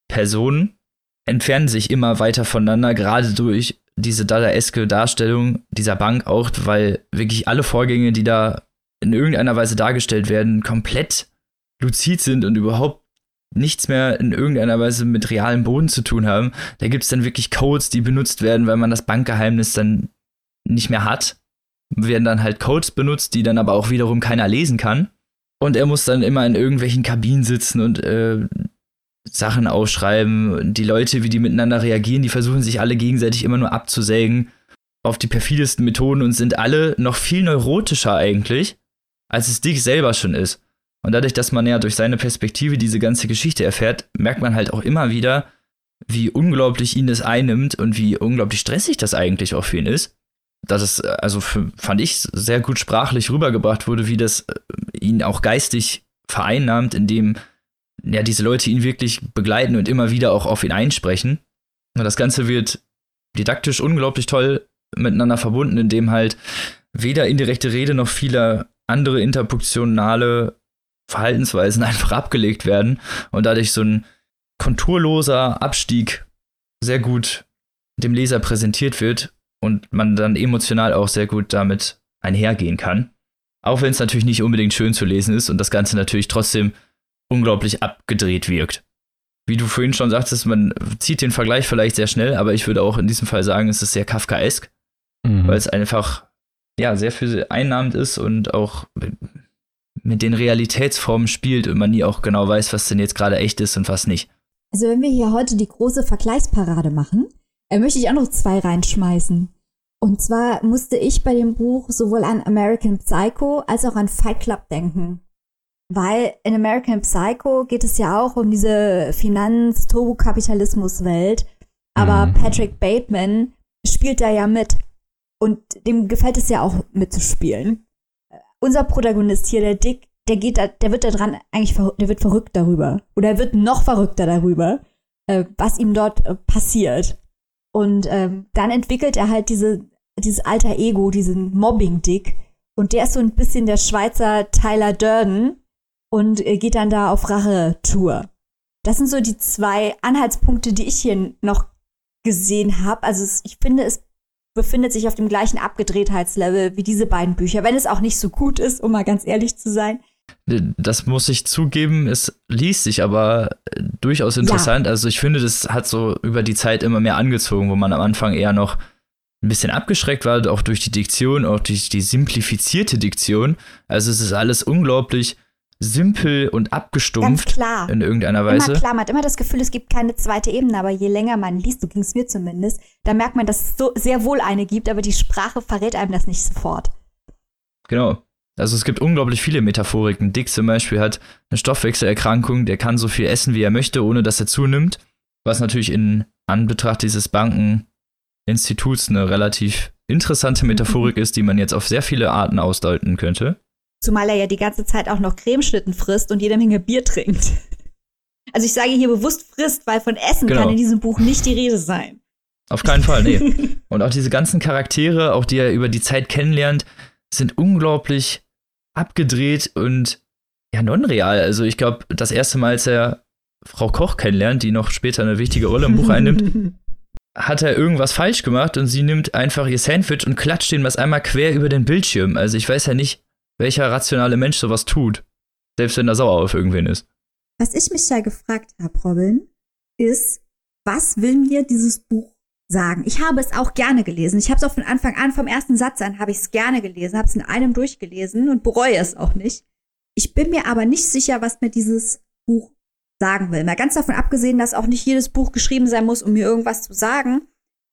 Personen entfernen sich immer weiter voneinander, gerade durch diese dadaeske Darstellung dieser Bank auch, weil wirklich alle Vorgänge, die da in irgendeiner Weise dargestellt werden, komplett luzid sind und überhaupt nichts mehr in irgendeiner Weise mit realem Boden zu tun haben. Da gibt es dann wirklich Codes, die benutzt werden, weil man das Bankgeheimnis dann nicht mehr hat. Werden dann halt Codes benutzt, die dann aber auch wiederum keiner lesen kann. Und er muss dann immer in irgendwelchen Kabinen sitzen und äh, Sachen aufschreiben. Die Leute, wie die miteinander reagieren, die versuchen sich alle gegenseitig immer nur abzusägen auf die perfidesten Methoden und sind alle noch viel neurotischer eigentlich, als es Dick selber schon ist. Und dadurch, dass man ja durch seine Perspektive diese ganze Geschichte erfährt, merkt man halt auch immer wieder, wie unglaublich ihn das einnimmt und wie unglaublich stressig das eigentlich auch für ihn ist. Dass es, äh, also für, fand ich, sehr gut sprachlich rübergebracht wurde, wie das äh, ihn auch geistig vereinnahmt, indem ja diese Leute ihn wirklich begleiten und immer wieder auch auf ihn einsprechen. Und das Ganze wird didaktisch unglaublich toll miteinander verbunden, indem halt weder indirekte Rede noch viele andere interpunktionale Verhaltensweisen einfach abgelegt werden und dadurch so ein konturloser Abstieg sehr gut dem Leser präsentiert wird und man dann emotional auch sehr gut damit einhergehen kann. Auch wenn es natürlich nicht unbedingt schön zu lesen ist und das Ganze natürlich trotzdem unglaublich abgedreht wirkt. Wie du vorhin schon sagtest, man zieht den Vergleich vielleicht sehr schnell, aber ich würde auch in diesem Fall sagen, es ist sehr Kafkaesk, mhm. weil es einfach ja sehr viel einnahmend ist und auch mit den Realitätsformen spielt und man nie auch genau weiß, was denn jetzt gerade echt ist und was nicht. Also wenn wir hier heute die große Vergleichsparade machen, äh, möchte ich auch noch zwei reinschmeißen. Und zwar musste ich bei dem Buch sowohl an American Psycho als auch an Fight Club denken. Weil in American Psycho geht es ja auch um diese Finanz-Turbokapitalismus-Welt. Aber mhm. Patrick Bateman spielt da ja mit. Und dem gefällt es ja auch mitzuspielen. Unser Protagonist hier, der Dick, der geht da, der wird da dran eigentlich, der wird verrückt darüber. Oder er wird noch verrückter darüber, äh, was ihm dort äh, passiert. Und ähm, dann entwickelt er halt diese, dieses alter Ego, diesen Mobbing-Dick. Und der ist so ein bisschen der Schweizer Tyler Durden und äh, geht dann da auf Rache-Tour. Das sind so die zwei Anhaltspunkte, die ich hier noch gesehen habe. Also es, ich finde, es befindet sich auf dem gleichen Abgedrehtheitslevel wie diese beiden Bücher, wenn es auch nicht so gut ist, um mal ganz ehrlich zu sein. Das muss ich zugeben, es liest sich aber äh, durchaus interessant. Ja. Also ich finde, das hat so über die Zeit immer mehr angezogen, wo man am Anfang eher noch ein bisschen abgeschreckt war, auch durch die Diktion, auch durch die simplifizierte Diktion. Also es ist alles unglaublich simpel und abgestumpft klar. in irgendeiner Weise. Immer klar, man hat immer das Gefühl, es gibt keine zweite Ebene, aber je länger man liest, so ging es mir zumindest, da merkt man, dass es so sehr wohl eine gibt, aber die Sprache verrät einem das nicht sofort. Genau. Also es gibt unglaublich viele Metaphoriken. Dick zum Beispiel hat eine Stoffwechselerkrankung, der kann so viel essen, wie er möchte, ohne dass er zunimmt. Was natürlich in Anbetracht dieses Bankeninstituts eine relativ interessante Metaphorik ist, die man jetzt auf sehr viele Arten ausdeuten könnte. Zumal er ja die ganze Zeit auch noch Cremeschnitten frisst und jede Menge Bier trinkt. Also ich sage hier bewusst frisst, weil von Essen genau. kann in diesem Buch nicht die Rede sein. Auf keinen Fall, nee. und auch diese ganzen Charaktere, auch die er über die Zeit kennenlernt, sind unglaublich abgedreht und ja, non-real. Also ich glaube, das erste Mal, als er Frau Koch kennenlernt, die noch später eine wichtige Rolle im Buch einnimmt, hat er irgendwas falsch gemacht und sie nimmt einfach ihr Sandwich und klatscht ihm was einmal quer über den Bildschirm. Also ich weiß ja nicht, welcher rationale Mensch sowas tut, selbst wenn er sauer auf irgendwen ist. Was ich mich ja gefragt habe, Robin, ist, was will mir dieses Buch sagen? Ich habe es auch gerne gelesen. Ich habe es auch von Anfang an, vom ersten Satz an, habe ich es gerne gelesen, habe es in einem durchgelesen und bereue es auch nicht. Ich bin mir aber nicht sicher, was mir dieses Buch sagen will. Mal ganz davon abgesehen, dass auch nicht jedes Buch geschrieben sein muss, um mir irgendwas zu sagen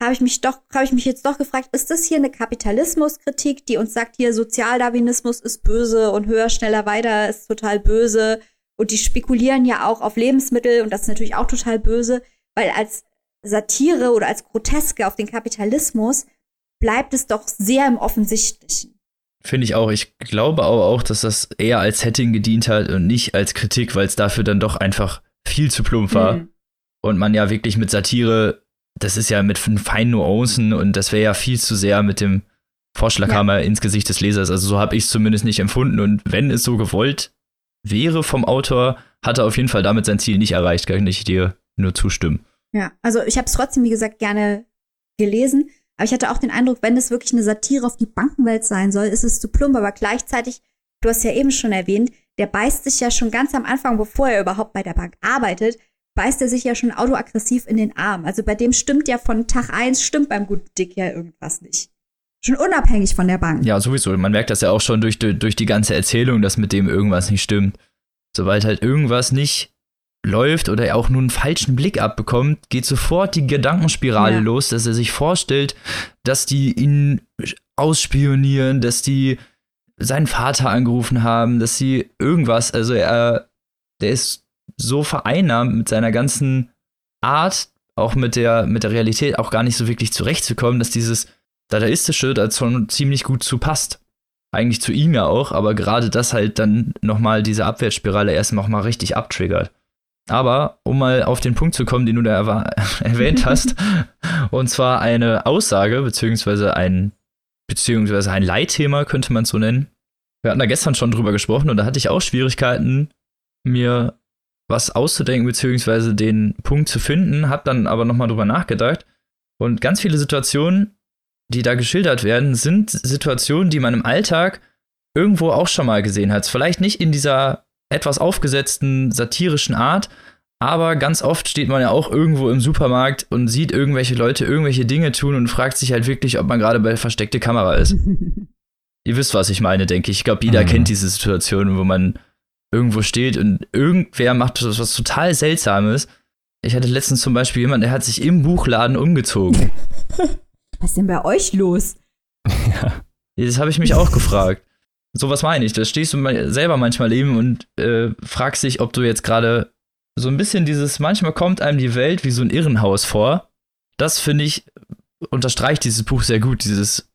habe ich mich doch, habe ich mich jetzt doch gefragt, ist das hier eine Kapitalismuskritik, die uns sagt, hier Sozialdarwinismus ist böse und höher, schneller, weiter ist total böse und die spekulieren ja auch auf Lebensmittel und das ist natürlich auch total böse, weil als Satire oder als Groteske auf den Kapitalismus bleibt es doch sehr im Offensichtlichen. Finde ich auch. Ich glaube aber auch, dass das eher als Setting gedient hat und nicht als Kritik, weil es dafür dann doch einfach viel zu plump war. Mhm. Und man ja wirklich mit Satire das ist ja mit feinen Nuancen und das wäre ja viel zu sehr mit dem Vorschlaghammer ja. ins Gesicht des Lesers. Also so habe ich es zumindest nicht empfunden. Und wenn es so gewollt wäre vom Autor, hat er auf jeden Fall damit sein Ziel nicht erreicht. Kann ich dir nur zustimmen. Ja, also ich habe es trotzdem, wie gesagt, gerne gelesen. Aber ich hatte auch den Eindruck, wenn es wirklich eine Satire auf die Bankenwelt sein soll, ist es zu plump. Aber gleichzeitig, du hast ja eben schon erwähnt, der beißt sich ja schon ganz am Anfang, bevor er überhaupt bei der Bank arbeitet, beißt er sich ja schon autoaggressiv in den Arm. Also bei dem stimmt ja von Tag eins stimmt beim guten Dick ja irgendwas nicht. Schon unabhängig von der Bank. Ja, sowieso. Man merkt das ja auch schon durch, durch die ganze Erzählung, dass mit dem irgendwas nicht stimmt. Sobald halt irgendwas nicht läuft oder er auch nur einen falschen Blick abbekommt, geht sofort die Gedankenspirale ja. los, dass er sich vorstellt, dass die ihn ausspionieren, dass die seinen Vater angerufen haben, dass sie irgendwas, also er, der ist so vereinnahmt mit seiner ganzen Art, auch mit der, mit der Realität auch gar nicht so wirklich zurechtzukommen, dass dieses Dadaistische da schon ziemlich gut zu passt. Eigentlich zu ihm ja auch, aber gerade das halt dann nochmal diese Abwärtsspirale erst nochmal richtig abtriggert. Aber um mal auf den Punkt zu kommen, den du da erwähnt hast, und zwar eine Aussage, beziehungsweise ein, beziehungsweise ein Leitthema, könnte man es so nennen. Wir hatten da gestern schon drüber gesprochen und da hatte ich auch Schwierigkeiten, mir was auszudenken, beziehungsweise den Punkt zu finden, hab dann aber nochmal drüber nachgedacht. Und ganz viele Situationen, die da geschildert werden, sind Situationen, die man im Alltag irgendwo auch schon mal gesehen hat. Vielleicht nicht in dieser etwas aufgesetzten satirischen Art, aber ganz oft steht man ja auch irgendwo im Supermarkt und sieht irgendwelche Leute irgendwelche Dinge tun und fragt sich halt wirklich, ob man gerade bei versteckte Kamera ist. Ihr wisst, was ich meine, denke ich. Ich glaube, jeder mhm. kennt diese Situation, wo man irgendwo steht und irgendwer macht was, was total Seltsames. Ich hatte letztens zum Beispiel jemanden, der hat sich im Buchladen umgezogen. Was ist denn bei euch los? Ja. Das habe ich mich auch gefragt. Sowas meine ich. Da stehst du selber manchmal eben und äh, fragst dich, ob du jetzt gerade so ein bisschen dieses, manchmal kommt einem die Welt wie so ein Irrenhaus vor. Das finde ich, unterstreicht dieses Buch sehr gut, dieses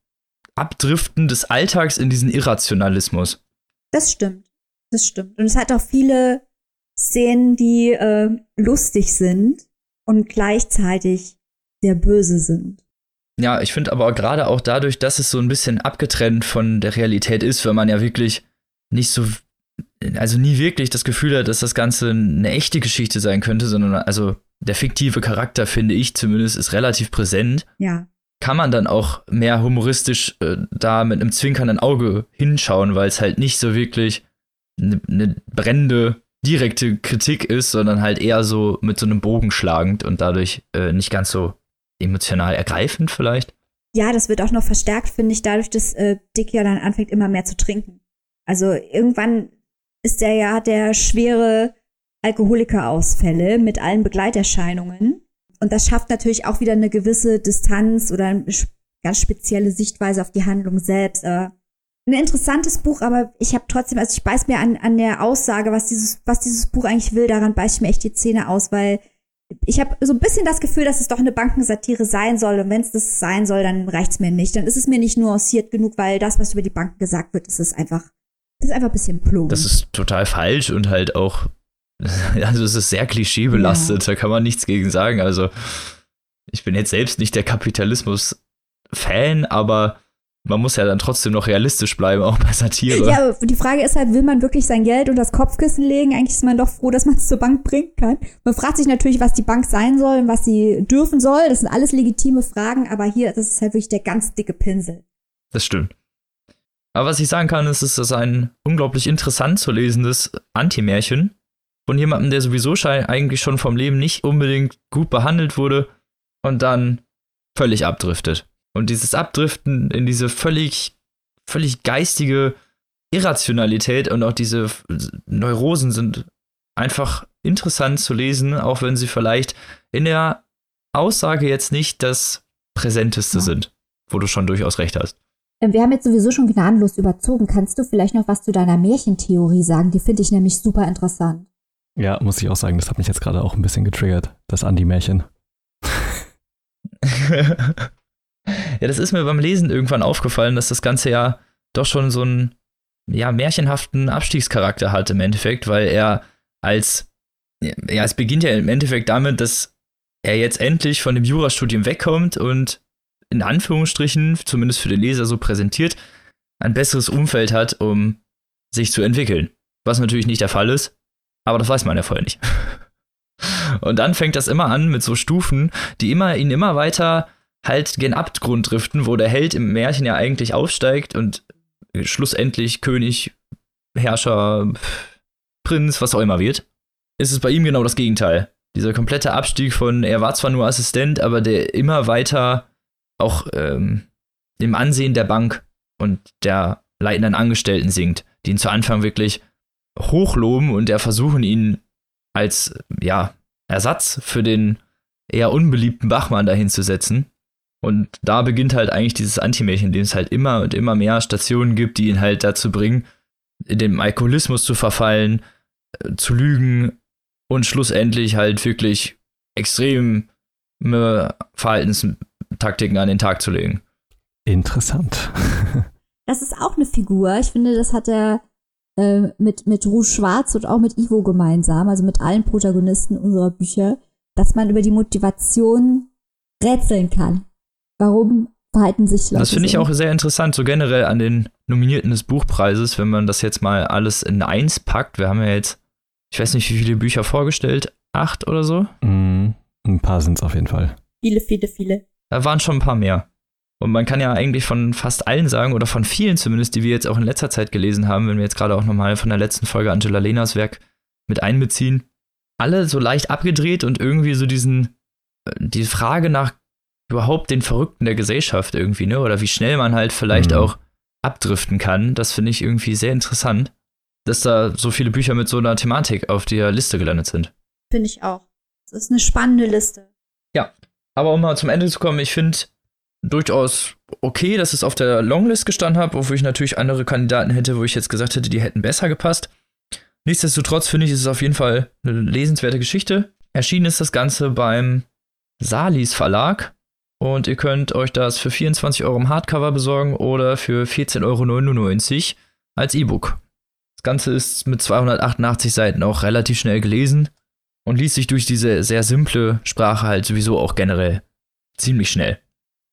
Abdriften des Alltags in diesen Irrationalismus. Das stimmt. Das stimmt. Und es hat auch viele Szenen, die äh, lustig sind und gleichzeitig sehr böse sind. Ja, ich finde aber gerade auch dadurch, dass es so ein bisschen abgetrennt von der Realität ist, wenn man ja wirklich nicht so, also nie wirklich das Gefühl hat, dass das Ganze eine echte Geschichte sein könnte, sondern also der fiktive Charakter, finde ich zumindest, ist relativ präsent. Ja. Kann man dann auch mehr humoristisch äh, da mit einem zwinkernden Auge hinschauen, weil es halt nicht so wirklich eine ne brennende, direkte Kritik ist, sondern halt eher so mit so einem Bogen schlagend und dadurch äh, nicht ganz so emotional ergreifend vielleicht. Ja, das wird auch noch verstärkt, finde ich, dadurch, dass äh, Dick ja dann anfängt, immer mehr zu trinken. Also irgendwann ist er ja, der schwere Alkoholikerausfälle mit allen Begleiterscheinungen. Und das schafft natürlich auch wieder eine gewisse Distanz oder eine ganz spezielle Sichtweise auf die Handlung selbst. Aber ein interessantes Buch, aber ich habe trotzdem, also ich beiß mir an, an der Aussage, was dieses, was dieses Buch eigentlich will, daran beiß ich mir echt die Zähne aus, weil ich habe so ein bisschen das Gefühl, dass es doch eine Bankensatire sein soll. Und wenn es das sein soll, dann reicht's mir nicht. Dann ist es mir nicht nuanciert genug, weil das, was über die Banken gesagt wird, ist es einfach, ist einfach ein bisschen plump. Das ist total falsch und halt auch, also es ist sehr klischeebelastet, ja. da kann man nichts gegen sagen. Also ich bin jetzt selbst nicht der Kapitalismus-Fan, aber man muss ja dann trotzdem noch realistisch bleiben, auch bei Satire. Ja, die Frage ist halt, will man wirklich sein Geld unter das Kopfkissen legen? Eigentlich ist man doch froh, dass man es zur Bank bringen kann. Man fragt sich natürlich, was die Bank sein soll und was sie dürfen soll. Das sind alles legitime Fragen, aber hier, das ist halt wirklich der ganz dicke Pinsel. Das stimmt. Aber was ich sagen kann, ist, es ist ein unglaublich interessant zu lesendes Anti-Märchen von jemandem, der sowieso eigentlich schon vom Leben nicht unbedingt gut behandelt wurde und dann völlig abdriftet. Und dieses Abdriften in diese völlig, völlig geistige Irrationalität und auch diese Neurosen sind einfach interessant zu lesen, auch wenn sie vielleicht in der Aussage jetzt nicht das Präsenteste ja. sind, wo du schon durchaus recht hast. Ähm, wir haben jetzt sowieso schon gnadenlos überzogen. Kannst du vielleicht noch was zu deiner Märchentheorie sagen? Die finde ich nämlich super interessant. Ja, muss ich auch sagen, das hat mich jetzt gerade auch ein bisschen getriggert, das Andi-Märchen. Ja, das ist mir beim Lesen irgendwann aufgefallen, dass das Ganze ja doch schon so einen ja, märchenhaften Abstiegscharakter hat im Endeffekt, weil er als, ja, es beginnt ja im Endeffekt damit, dass er jetzt endlich von dem Jurastudium wegkommt und in Anführungsstrichen, zumindest für den Leser so präsentiert, ein besseres Umfeld hat, um sich zu entwickeln. Was natürlich nicht der Fall ist, aber das weiß man ja vorher nicht. Und dann fängt das immer an mit so Stufen, die immer ihn immer weiter halt gen Abgrund driften, wo der Held im Märchen ja eigentlich aufsteigt und schlussendlich König, Herrscher, Prinz, was auch immer wird, ist es bei ihm genau das Gegenteil. Dieser komplette Abstieg von, er war zwar nur Assistent, aber der immer weiter auch ähm, im Ansehen der Bank und der leitenden Angestellten sinkt, die ihn zu Anfang wirklich hochloben und der versuchen ihn als ja, Ersatz für den eher unbeliebten Bachmann dahin zu setzen. Und da beginnt halt eigentlich dieses Anti-Märchen, in dem es halt immer und immer mehr Stationen gibt, die ihn halt dazu bringen, in den Alkoholismus zu verfallen, äh, zu lügen und schlussendlich halt wirklich extreme Verhaltenstaktiken an den Tag zu legen. Interessant. das ist auch eine Figur. Ich finde, das hat er äh, mit, mit Rouge Schwarz und auch mit Ivo gemeinsam, also mit allen Protagonisten unserer Bücher, dass man über die Motivation rätseln kann. Warum verhalten sich Leute Das finde ich so? auch sehr interessant, so generell an den Nominierten des Buchpreises, wenn man das jetzt mal alles in eins packt. Wir haben ja jetzt, ich weiß nicht, wie viele Bücher vorgestellt, acht oder so? Mm, ein paar sind es auf jeden Fall. Viele, viele, viele. Da waren schon ein paar mehr. Und man kann ja eigentlich von fast allen sagen, oder von vielen zumindest, die wir jetzt auch in letzter Zeit gelesen haben, wenn wir jetzt gerade auch nochmal von der letzten Folge Angela Lenas Werk mit einbeziehen, alle so leicht abgedreht und irgendwie so diesen, äh, die Frage nach überhaupt den Verrückten der Gesellschaft irgendwie, ne? Oder wie schnell man halt vielleicht mhm. auch abdriften kann. Das finde ich irgendwie sehr interessant, dass da so viele Bücher mit so einer Thematik auf der Liste gelandet sind. Finde ich auch. Das ist eine spannende Liste. Ja, aber um mal zum Ende zu kommen, ich finde, durchaus okay, dass es auf der Longlist gestanden hat, obwohl ich natürlich andere Kandidaten hätte, wo ich jetzt gesagt hätte, die hätten besser gepasst. Nichtsdestotrotz finde ich, ist es auf jeden Fall eine lesenswerte Geschichte. Erschienen ist das Ganze beim Salis Verlag und ihr könnt euch das für 24 Euro im Hardcover besorgen oder für 14,99 Euro als E-Book. Das Ganze ist mit 288 Seiten auch relativ schnell gelesen und liest sich durch diese sehr simple Sprache halt sowieso auch generell ziemlich schnell.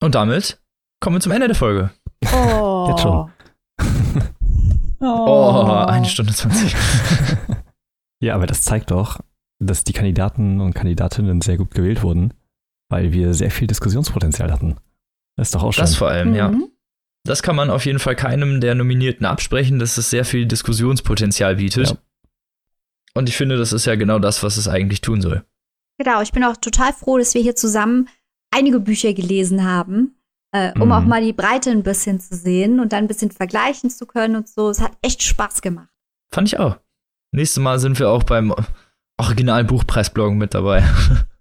Und damit kommen wir zum Ende der Folge. Oh. Jetzt schon. Oh, eine Stunde 20. Ja, aber das zeigt doch, dass die Kandidaten und Kandidatinnen sehr gut gewählt wurden, weil wir sehr viel Diskussionspotenzial hatten. Das ist doch auch schön. Das vor allem, ja. Mhm. Das kann man auf jeden Fall keinem der Nominierten absprechen, dass es sehr viel Diskussionspotenzial bietet. Ja. Und ich finde, das ist ja genau das, was es eigentlich tun soll. Genau, ich bin auch total froh, dass wir hier zusammen einige Bücher gelesen haben, äh, um Mhm. auch mal die Breite ein bisschen zu sehen und dann ein bisschen vergleichen zu können und so. Es hat echt Spaß gemacht. Fand ich auch. Nächstes Mal sind wir auch beim originalen Buchpreisbloggen mit dabei.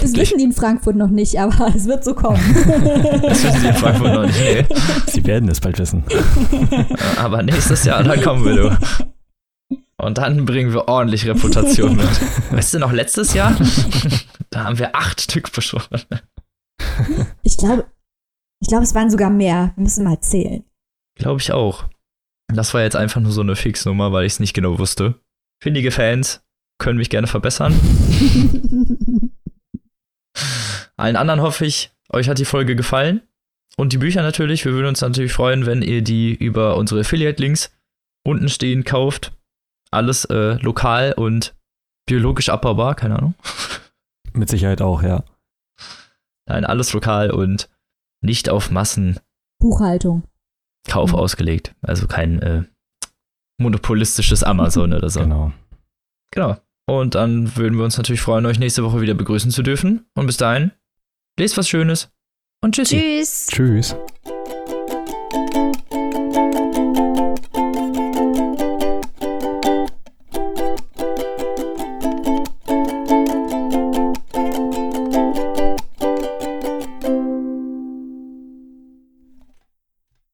Das wissen die in Frankfurt noch nicht, aber es wird so kommen. Das wissen die in Frankfurt noch nicht. Nee. Sie werden es bald wissen. Aber nächstes Jahr, dann kommen wir, du. Und dann bringen wir ordentlich Reputation mit. Weißt du noch, letztes Jahr? Da haben wir acht Stück besprochen. ich glaube, ich glaube, es waren sogar mehr. Wir müssen mal zählen. Glaube ich auch. Das war jetzt einfach nur so eine Fixnummer, weil ich es nicht genau wusste. Findige Fans können mich gerne verbessern. Allen anderen hoffe ich, euch hat die Folge gefallen. Und die Bücher natürlich. Wir würden uns natürlich freuen, wenn ihr die über unsere Affiliate-Links unten stehen kauft. Alles äh, lokal und biologisch abbaubar, keine Ahnung. Mit Sicherheit auch, ja. Nein, alles lokal und nicht auf Massenkauf Buchhaltung. Mhm. ausgelegt. Also kein äh, monopolistisches Amazon oder so. Genau. Genau. Und dann würden wir uns natürlich freuen, euch nächste Woche wieder begrüßen zu dürfen. Und bis dahin, lest was Schönes und tschüssi. Tschüss. Tschüss.